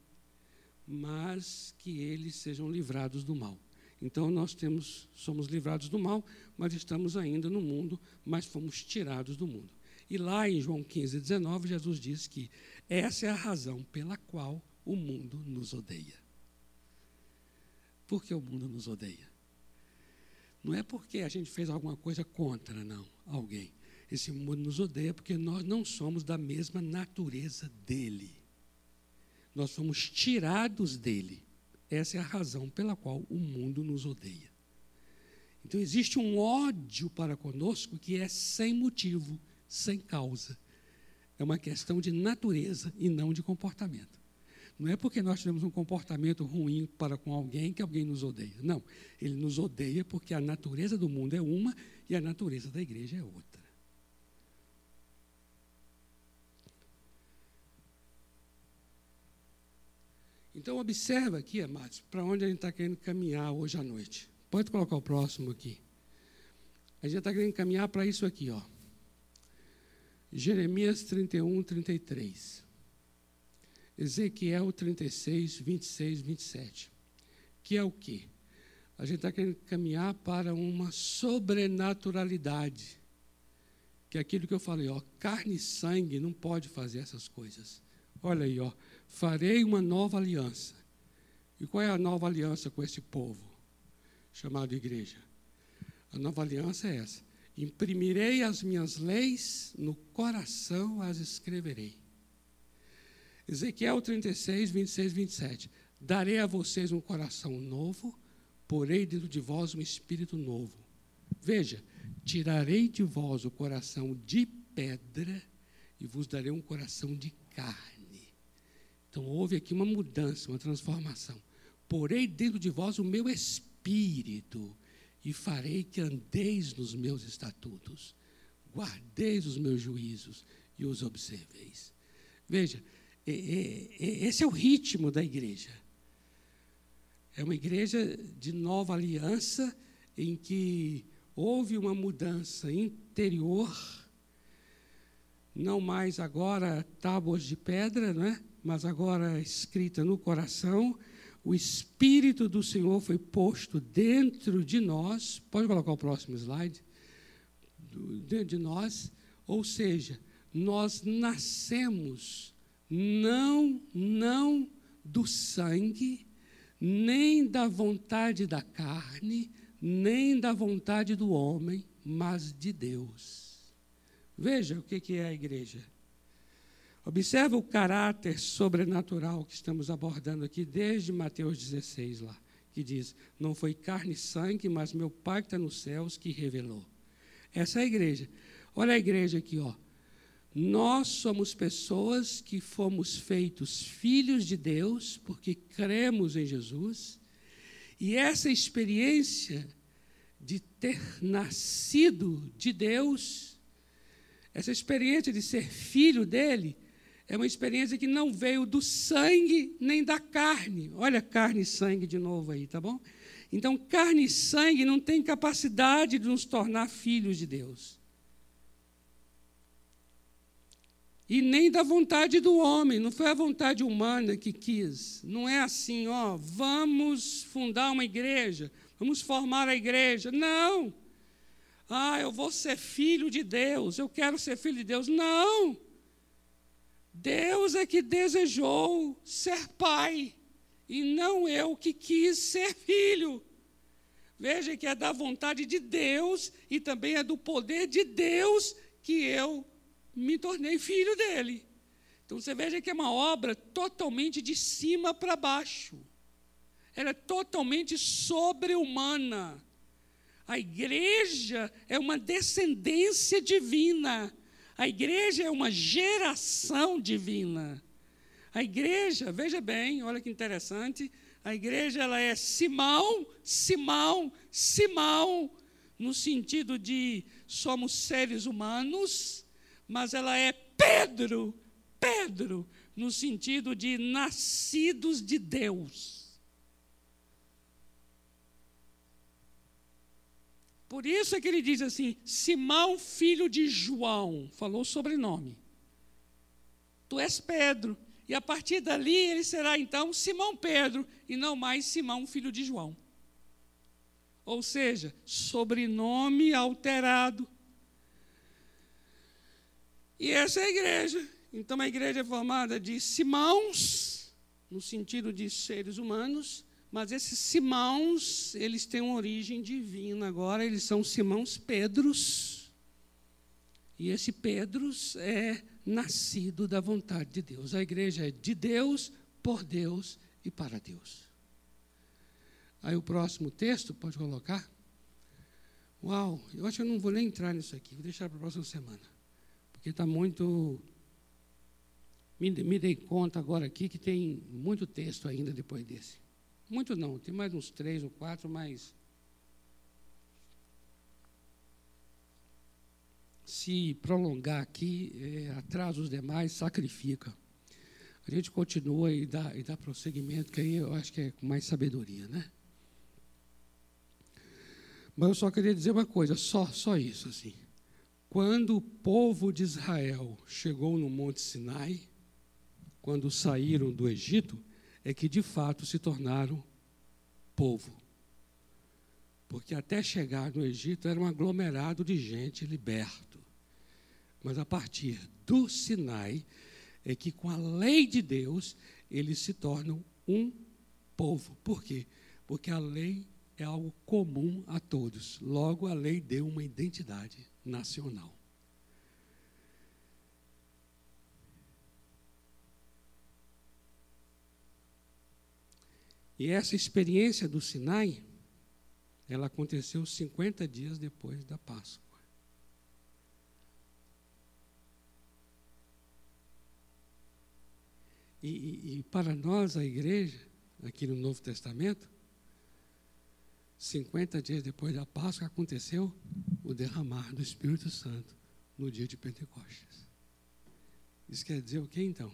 Mas que eles sejam livrados do mal. Então nós temos, somos livrados do mal, mas estamos ainda no mundo, mas fomos tirados do mundo. E lá em João 15, 19, Jesus diz que essa é a razão pela qual o mundo nos odeia. Por que o mundo nos odeia? Não é porque a gente fez alguma coisa contra, não, alguém. Esse mundo nos odeia porque nós não somos da mesma natureza dele. Nós fomos tirados dele. Essa é a razão pela qual o mundo nos odeia. Então existe um ódio para conosco que é sem motivo, sem causa. É uma questão de natureza e não de comportamento. Não é porque nós tivemos um comportamento ruim para com alguém que alguém nos odeia. Não. Ele nos odeia porque a natureza do mundo é uma e a natureza da igreja é outra. Então, observa aqui, amados, para onde a gente está querendo caminhar hoje à noite. Pode colocar o próximo aqui. A gente está querendo caminhar para isso aqui, ó. Jeremias 31, 33. Ezequiel 36, 26, 27. Que é o quê? A gente está querendo caminhar para uma sobrenaturalidade. Que é aquilo que eu falei, ó, carne e sangue não pode fazer essas coisas. Olha aí, ó farei uma nova aliança. E qual é a nova aliança com esse povo, chamado igreja? A nova aliança é essa: imprimirei as minhas leis, no coração as escreverei. Ezequiel 36, 26, 27. Darei a vocês um coração novo, porei dentro de vós um espírito novo. Veja, tirarei de vós o coração de pedra e vos darei um coração de carne. Então houve aqui uma mudança, uma transformação. Porei dentro de vós o meu espírito e farei que andeis nos meus estatutos, guardeis os meus juízos e os observeis. Veja, esse é o ritmo da igreja. É uma igreja de nova aliança em que houve uma mudança interior, não mais agora tábuas de pedra, não é? mas agora escrita no coração, o Espírito do Senhor foi posto dentro de nós. Pode colocar o próximo slide? Dentro de nós, ou seja, nós nascemos não, não do sangue, nem da vontade da carne, nem da vontade do homem, mas de Deus. Veja o que é a igreja. Observa o caráter sobrenatural que estamos abordando aqui desde Mateus 16 lá, que diz: Não foi carne e sangue, mas meu Pai que está nos céus que revelou. Essa é a igreja. Olha a igreja aqui, ó. Nós somos pessoas que fomos feitos filhos de Deus porque cremos em Jesus. E essa experiência de ter nascido de Deus, essa experiência de ser filho dele, é uma experiência que não veio do sangue nem da carne. Olha carne e sangue de novo aí, tá bom? Então, carne e sangue não tem capacidade de nos tornar filhos de Deus. E nem da vontade do homem, não foi a vontade humana que quis. Não é assim, ó, vamos fundar uma igreja, vamos formar a igreja. Não. Ah, eu vou ser filho de Deus, eu quero ser filho de Deus. Não. Deus é que desejou ser pai, e não eu que quis ser filho. Veja que é da vontade de Deus e também é do poder de Deus que eu me tornei filho dele. Então você veja que é uma obra totalmente de cima para baixo. Ela é totalmente sobre-humana. A igreja é uma descendência divina a igreja é uma geração divina. A igreja, veja bem, olha que interessante, a igreja ela é Simão, Simão, Simão, no sentido de somos seres humanos, mas ela é Pedro, Pedro, no sentido de nascidos de Deus. Por isso é que ele diz assim: Simão, filho de João, falou o sobrenome. Tu és Pedro. E a partir dali ele será então Simão Pedro e não mais Simão, filho de João. Ou seja, sobrenome alterado. E essa é a igreja. Então a igreja é formada de Simãos, no sentido de seres humanos, mas esses Simãos, eles têm uma origem divina agora, eles são Simãos Pedros. E esse Pedros é nascido da vontade de Deus. A igreja é de Deus, por Deus e para Deus. Aí o próximo texto, pode colocar? Uau, eu acho que eu não vou nem entrar nisso aqui, vou deixar para a próxima semana. Porque está muito. Me, me dei conta agora aqui que tem muito texto ainda depois desse. Muito não, tem mais uns três ou quatro, mas. Se prolongar aqui, é, atrasa os demais, sacrifica. A gente continua e dá, e dá prosseguimento, que aí eu acho que é com mais sabedoria, né? Mas eu só queria dizer uma coisa, só, só isso assim. Quando o povo de Israel chegou no Monte Sinai, quando saíram do Egito, é que de fato se tornaram povo. Porque até chegar no Egito era um aglomerado de gente liberto. Mas a partir do Sinai é que com a lei de Deus eles se tornam um povo. Por quê? Porque a lei é algo comum a todos. Logo, a lei deu uma identidade nacional. E essa experiência do Sinai, ela aconteceu 50 dias depois da Páscoa. E, e, e, para nós, a igreja, aqui no Novo Testamento, 50 dias depois da Páscoa, aconteceu o derramar do Espírito Santo no dia de Pentecostes. Isso quer dizer o que então?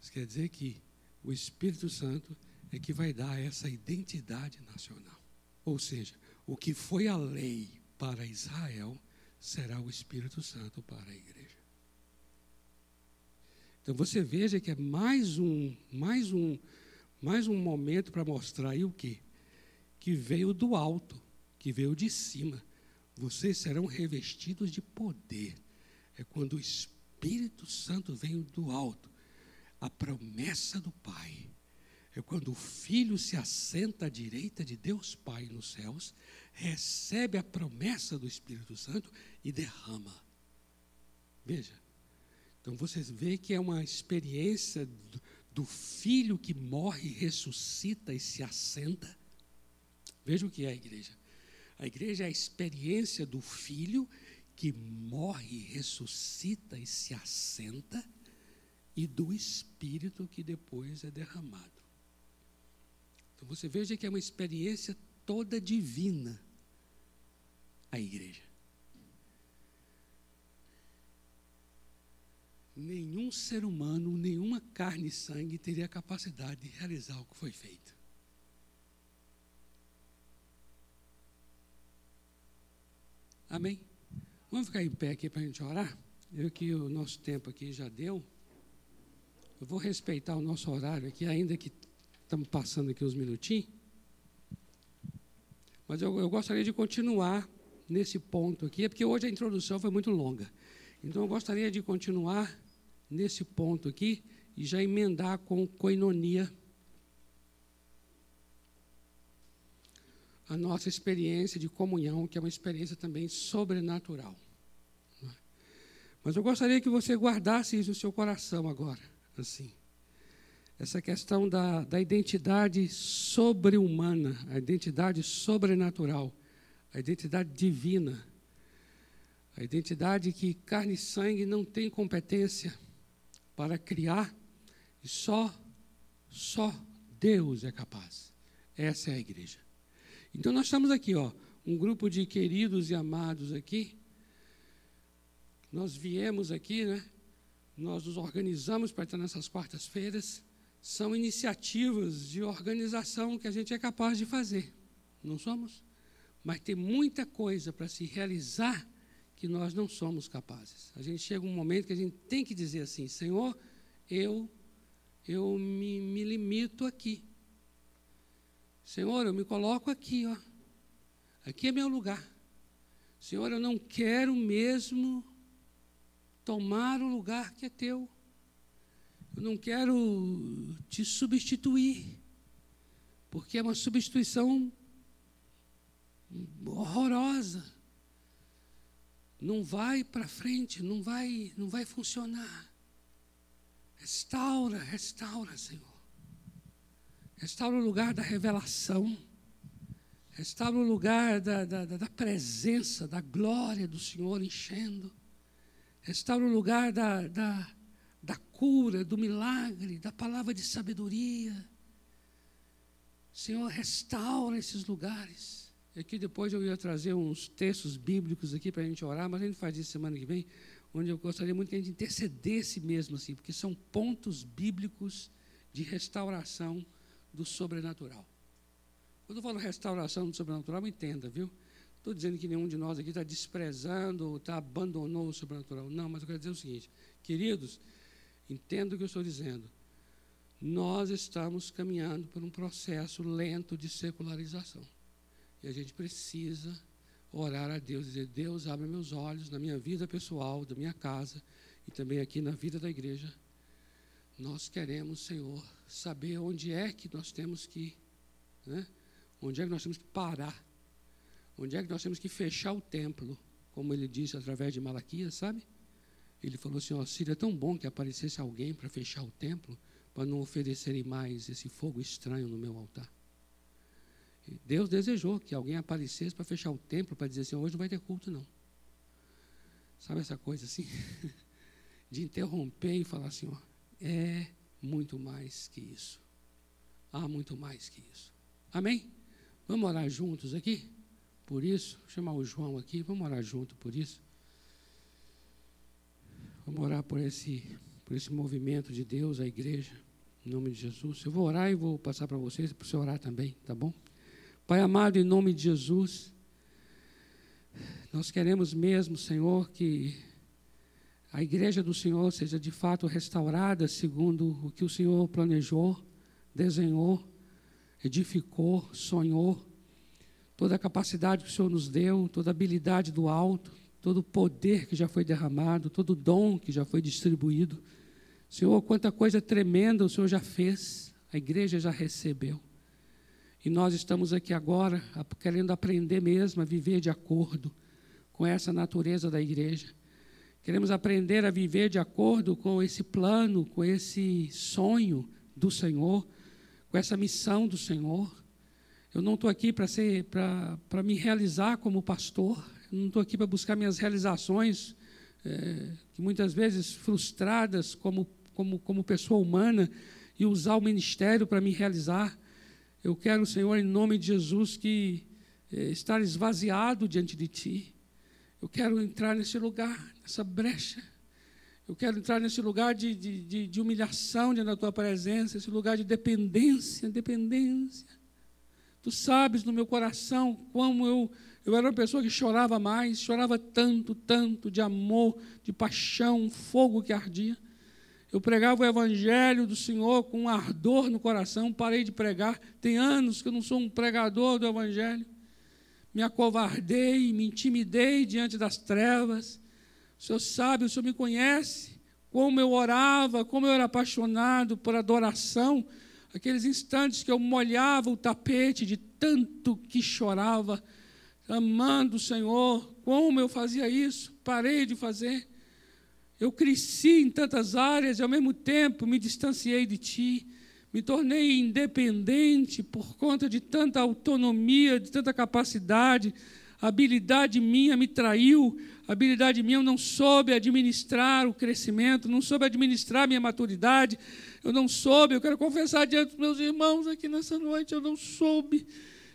Isso quer dizer que o Espírito Santo é que vai dar essa identidade nacional. Ou seja, o que foi a lei para Israel será o Espírito Santo para a igreja. Então você veja que é mais um, mais um, mais um momento para mostrar aí o quê? Que veio do alto, que veio de cima. Vocês serão revestidos de poder. É quando o Espírito Santo vem do alto. A promessa do Pai. É quando o Filho se assenta à direita de Deus Pai nos céus, recebe a promessa do Espírito Santo e derrama. Veja. Então vocês veem que é uma experiência do Filho que morre, ressuscita e se assenta Veja o que é a igreja. A igreja é a experiência do filho que morre, ressuscita e se assenta, e do espírito que depois é derramado. Então você veja que é uma experiência toda divina a igreja. Nenhum ser humano, nenhuma carne e sangue teria a capacidade de realizar o que foi feito. Amém? Vamos ficar em pé aqui para a gente orar? Eu que o nosso tempo aqui já deu. Eu vou respeitar o nosso horário aqui, ainda que estamos passando aqui uns minutinhos. Mas eu, eu gostaria de continuar nesse ponto aqui, é porque hoje a introdução foi muito longa. Então eu gostaria de continuar nesse ponto aqui e já emendar com coinonia a nossa experiência de comunhão, que é uma experiência também sobrenatural. Mas eu gostaria que você guardasse isso no seu coração agora, assim. Essa questão da, da identidade sobre-humana, a identidade sobrenatural, a identidade divina, a identidade que carne e sangue não tem competência para criar e só, só Deus é capaz. Essa é a igreja. Então nós estamos aqui, ó, um grupo de queridos e amados aqui. Nós viemos aqui, né, nós nos organizamos para estar nessas quartas-feiras, são iniciativas de organização que a gente é capaz de fazer. Não somos? Mas tem muita coisa para se realizar que nós não somos capazes. A gente chega um momento que a gente tem que dizer assim: Senhor, eu, eu me, me limito aqui. Senhor, eu me coloco aqui, ó. Aqui é meu lugar. Senhor, eu não quero mesmo tomar o lugar que é teu. Eu não quero te substituir, porque é uma substituição horrorosa. Não vai para frente, não vai, não vai funcionar. Restaura, restaura, Senhor. Restaura o lugar da revelação. Restaura o lugar da, da, da presença, da glória do Senhor enchendo. Restaura o lugar da, da, da cura, do milagre, da palavra de sabedoria. Senhor, restaura esses lugares. E aqui depois eu ia trazer uns textos bíblicos aqui para a gente orar, mas a gente faz isso semana que vem, onde eu gostaria muito que a gente intercedesse mesmo assim, porque são pontos bíblicos de restauração do sobrenatural. Quando eu falo restauração do sobrenatural, entenda, viu? Estou dizendo que nenhum de nós aqui está desprezando ou está abandonou o sobrenatural. Não, mas eu quero dizer o seguinte, queridos, entenda o que eu estou dizendo. Nós estamos caminhando por um processo lento de secularização. E a gente precisa orar a Deus, dizer: Deus, abre meus olhos na minha vida pessoal, da minha casa e também aqui na vida da igreja. Nós queremos, Senhor, saber onde é que nós temos que, né? onde é que nós temos que parar, onde é que nós temos que fechar o templo, como ele disse através de Malaquias, sabe? Ele falou assim: ó, seria tão bom que aparecesse alguém para fechar o templo, para não oferecerem mais esse fogo estranho no meu altar. Deus desejou que alguém aparecesse para fechar o templo, para dizer assim: hoje não vai ter culto, não. Sabe essa coisa assim? <laughs> De interromper e falar assim: ó, é muito mais que isso. Há muito mais que isso. Amém? Vamos orar juntos aqui? Por isso, Vou chamar o João aqui, vamos orar junto por isso. Vamos orar por esse, por esse movimento de Deus, a igreja, em nome de Jesus. Eu vou orar e vou passar para vocês, para você orar também, tá bom? Pai amado, em nome de Jesus, nós queremos mesmo, Senhor, que a igreja do Senhor seja de fato restaurada segundo o que o Senhor planejou, desenhou, edificou, sonhou. Toda a capacidade que o Senhor nos deu, toda a habilidade do alto, todo o poder que já foi derramado, todo o dom que já foi distribuído. Senhor, quanta coisa tremenda o Senhor já fez, a igreja já recebeu. E nós estamos aqui agora querendo aprender mesmo a viver de acordo com essa natureza da igreja. Queremos aprender a viver de acordo com esse plano, com esse sonho do Senhor, com essa missão do Senhor. Eu não estou aqui para ser para me realizar como pastor. Eu não estou aqui para buscar minhas realizações, é, que muitas vezes frustradas como, como, como pessoa humana, e usar o ministério para me realizar. Eu quero, Senhor, em nome de Jesus, que eh, estar esvaziado diante de Ti. Eu quero entrar nesse lugar, nessa brecha. Eu quero entrar nesse lugar de, de, de, de humilhação diante da Tua presença, esse lugar de dependência, dependência. Tu sabes no meu coração como eu, eu era uma pessoa que chorava mais, chorava tanto, tanto, de amor, de paixão, fogo que ardia. Eu pregava o Evangelho do Senhor com um ardor no coração, parei de pregar. Tem anos que eu não sou um pregador do Evangelho. Me acovardei, me intimidei diante das trevas. O Senhor sabe, o Senhor me conhece, como eu orava, como eu era apaixonado por adoração. Aqueles instantes que eu molhava o tapete de tanto que chorava, amando o Senhor, como eu fazia isso, parei de fazer. Eu cresci em tantas áreas e, ao mesmo tempo, me distanciei de ti. Me tornei independente por conta de tanta autonomia, de tanta capacidade. A habilidade minha me traiu. A habilidade minha eu não soube administrar o crescimento, não soube administrar minha maturidade. Eu não soube, eu quero confessar diante dos meus irmãos aqui nessa noite, eu não soube.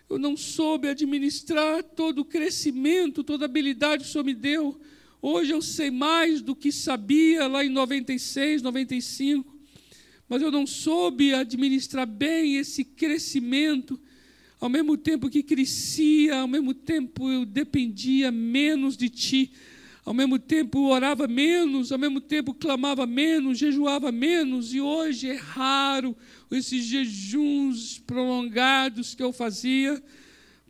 Eu não soube administrar todo o crescimento, toda a habilidade que o Senhor me deu. Hoje eu sei mais do que sabia lá em 96, 95, mas eu não soube administrar bem esse crescimento. Ao mesmo tempo que crescia, ao mesmo tempo eu dependia menos de ti, ao mesmo tempo orava menos, ao mesmo tempo clamava menos, jejuava menos, e hoje é raro esses jejuns prolongados que eu fazia.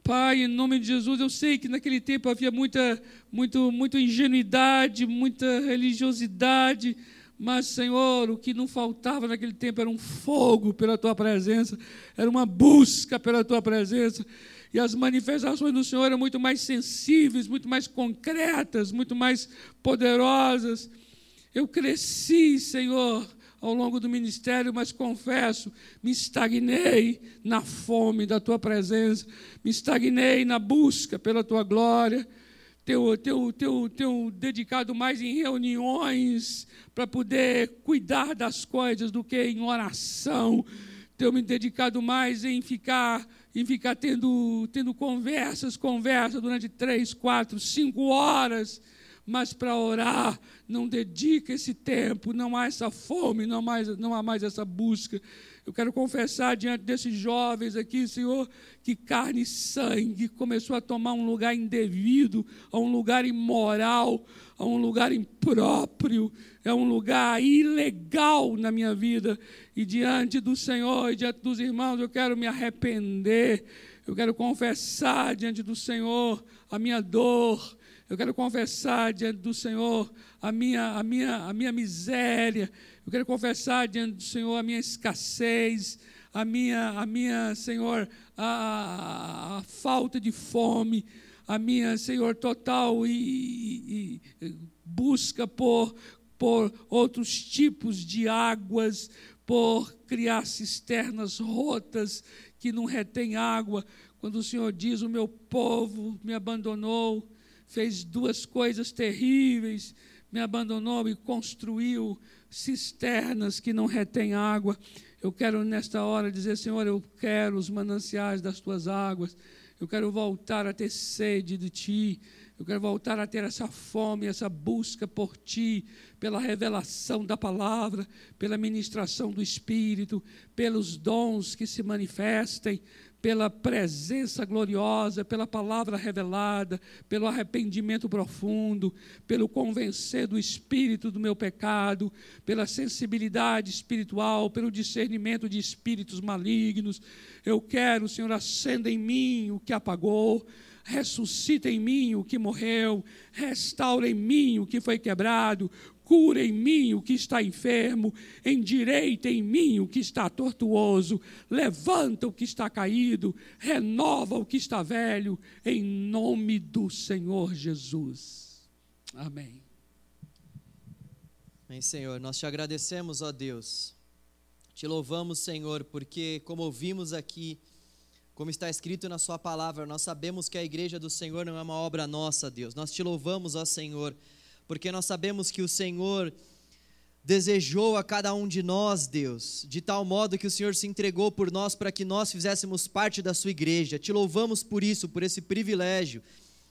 Pai, em nome de Jesus, eu sei que naquele tempo havia muita, muito, muita ingenuidade, muita religiosidade, mas, Senhor, o que não faltava naquele tempo era um fogo pela tua presença, era uma busca pela tua presença. E as manifestações do Senhor eram muito mais sensíveis, muito mais concretas, muito mais poderosas. Eu cresci, Senhor, ao longo do ministério, mas confesso, me estagnei na fome da tua presença, me estagnei na busca pela tua glória. Tenho, tenho, tenho, tenho dedicado mais em reuniões para poder cuidar das coisas do que em oração. Tenho me dedicado mais em ficar em ficar tendo, tendo conversas, conversas durante três, quatro, cinco horas mas para orar não dedica esse tempo, não há essa fome, não há, mais, não há mais essa busca. Eu quero confessar diante desses jovens aqui, Senhor, que carne e sangue começou a tomar um lugar indevido, a um lugar imoral, a um lugar impróprio, é um lugar ilegal na minha vida. E diante do Senhor e diante dos irmãos, eu quero me arrepender, eu quero confessar diante do Senhor a minha dor, eu quero confessar diante do Senhor a minha, a minha, a minha miséria. Eu quero confessar diante do Senhor a minha escassez, a minha, a minha Senhor, a, a falta de fome, a minha, Senhor, total e, e, e busca por, por outros tipos de águas, por criar cisternas rotas que não retêm água. Quando o Senhor diz: O meu povo me abandonou fez duas coisas terríveis, me abandonou e construiu cisternas que não retêm água. Eu quero nesta hora dizer, Senhor, eu quero os mananciais das tuas águas. Eu quero voltar a ter sede de ti. Eu quero voltar a ter essa fome, essa busca por ti, pela revelação da palavra, pela ministração do Espírito, pelos dons que se manifestem, pela presença gloriosa, pela palavra revelada, pelo arrependimento profundo, pelo convencer do espírito do meu pecado, pela sensibilidade espiritual, pelo discernimento de espíritos malignos. Eu quero, Senhor, acenda em mim o que apagou, ressuscita em mim o que morreu, restaura em mim o que foi quebrado, cura em mim o que está enfermo, endireita em mim o que está tortuoso, levanta o que está caído, renova o que está velho, em nome do Senhor Jesus. Amém. Amém, Senhor. Nós te agradecemos, ó Deus. Te louvamos, Senhor, porque, como ouvimos aqui, como está escrito na Sua palavra, nós sabemos que a igreja do Senhor não é uma obra nossa, Deus. Nós te louvamos, ó Senhor porque nós sabemos que o Senhor desejou a cada um de nós, Deus, de tal modo que o Senhor se entregou por nós para que nós fizéssemos parte da sua igreja. Te louvamos por isso, por esse privilégio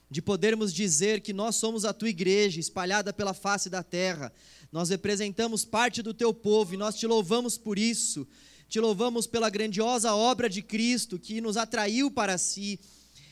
de podermos dizer que nós somos a tua igreja espalhada pela face da terra. Nós representamos parte do teu povo e nós te louvamos por isso. Te louvamos pela grandiosa obra de Cristo que nos atraiu para si.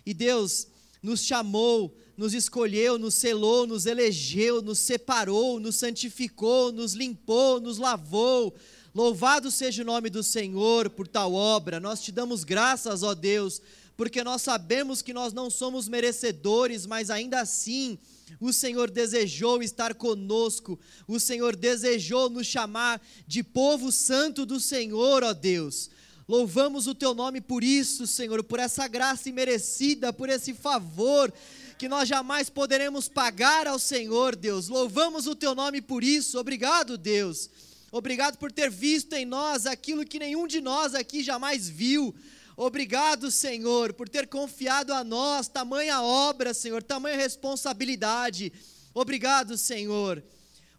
E Deus nos chamou nos escolheu, nos selou, nos elegeu, nos separou, nos santificou, nos limpou, nos lavou. Louvado seja o nome do Senhor por tal obra. Nós te damos graças, ó Deus, porque nós sabemos que nós não somos merecedores, mas ainda assim o Senhor desejou estar conosco, o Senhor desejou nos chamar de povo santo do Senhor, ó Deus. Louvamos o teu nome por isso, Senhor, por essa graça imerecida, por esse favor que nós jamais poderemos pagar ao Senhor, Deus. Louvamos o teu nome por isso. Obrigado, Deus. Obrigado por ter visto em nós aquilo que nenhum de nós aqui jamais viu. Obrigado, Senhor, por ter confiado a nós tamanha obra, Senhor, tamanha responsabilidade. Obrigado, Senhor.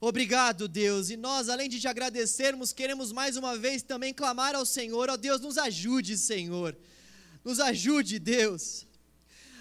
Obrigado, Deus. E nós, além de te agradecermos, queremos mais uma vez também clamar ao Senhor. Ó oh, Deus, nos ajude, Senhor. Nos ajude, Deus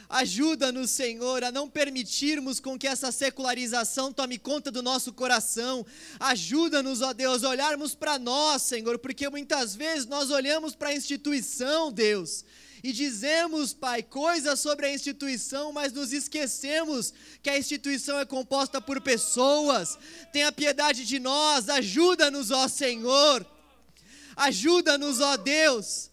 Ajuda-nos, Senhor, a não permitirmos com que essa secularização tome conta do nosso coração. Ajuda-nos, ó Deus, a olharmos para nós, Senhor, porque muitas vezes nós olhamos para a instituição, Deus, e dizemos, Pai, coisas sobre a instituição, mas nos esquecemos que a instituição é composta por pessoas. Tenha piedade de nós, ajuda-nos, ó Senhor. Ajuda-nos, ó Deus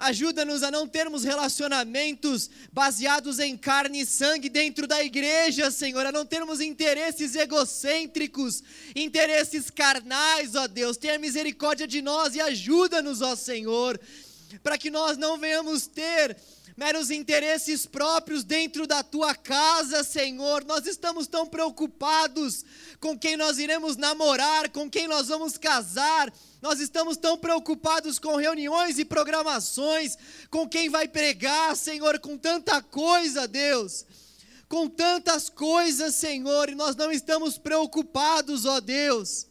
Ajuda-nos a não termos relacionamentos baseados em carne e sangue dentro da igreja, Senhor, a não termos interesses egocêntricos, interesses carnais, ó Deus. Tenha misericórdia de nós e ajuda-nos, ó Senhor, para que nós não venhamos ter meros interesses próprios dentro da tua casa, Senhor. Nós estamos tão preocupados com quem nós iremos namorar, com quem nós vamos casar. Nós estamos tão preocupados com reuniões e programações, com quem vai pregar, Senhor, com tanta coisa, Deus. Com tantas coisas, Senhor, e nós não estamos preocupados, ó Deus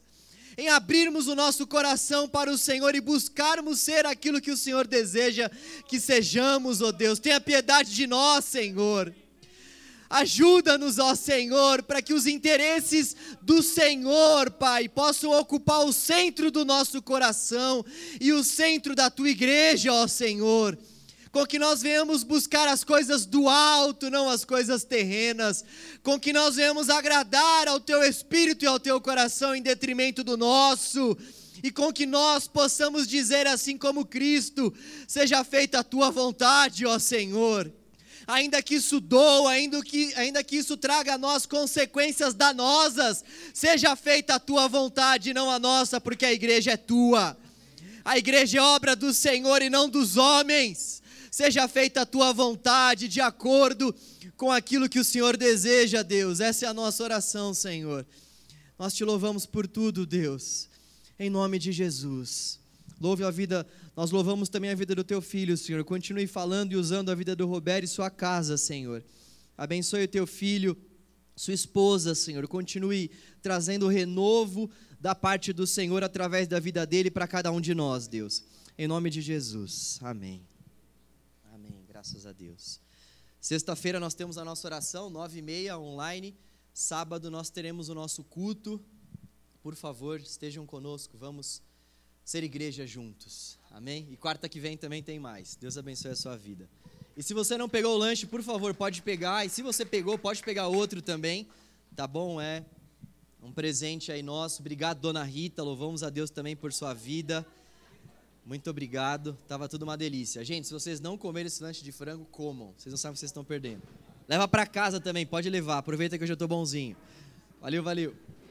em abrirmos o nosso coração para o Senhor e buscarmos ser aquilo que o Senhor deseja que sejamos, ó oh Deus. Tenha piedade de nós, Senhor. Ajuda-nos, ó Senhor, para que os interesses do Senhor, Pai, possam ocupar o centro do nosso coração e o centro da tua igreja, ó Senhor com que nós venhamos buscar as coisas do alto, não as coisas terrenas, com que nós venhamos agradar ao teu espírito e ao teu coração em detrimento do nosso, e com que nós possamos dizer assim como Cristo: seja feita a tua vontade, ó Senhor. Ainda que isso doa, ainda que, ainda que isso traga a nós consequências danosas, seja feita a tua vontade, não a nossa, porque a igreja é tua. A igreja é obra do Senhor e não dos homens seja feita a tua vontade de acordo com aquilo que o Senhor deseja, Deus. Essa é a nossa oração, Senhor. Nós te louvamos por tudo, Deus, em nome de Jesus. Louve a vida, nós louvamos também a vida do teu filho, Senhor. Continue falando e usando a vida do Roberto e sua casa, Senhor. Abençoe o teu filho, sua esposa, Senhor. Continue trazendo renovo da parte do Senhor através da vida dele para cada um de nós, Deus. Em nome de Jesus. Amém. Graças a Deus. Sexta-feira nós temos a nossa oração, nove e meia, online. Sábado nós teremos o nosso culto. Por favor, estejam conosco, vamos ser igreja juntos. Amém? E quarta que vem também tem mais. Deus abençoe a sua vida. E se você não pegou o lanche, por favor, pode pegar. E se você pegou, pode pegar outro também. Tá bom? É um presente aí nosso. Obrigado, dona Rita. Louvamos a Deus também por sua vida. Muito obrigado, tava tudo uma delícia. Gente, se vocês não comerem esse lanche de frango, comam. Vocês não sabem o que vocês estão perdendo. Leva para casa também, pode levar. Aproveita que eu já estou bonzinho. Valeu, valeu.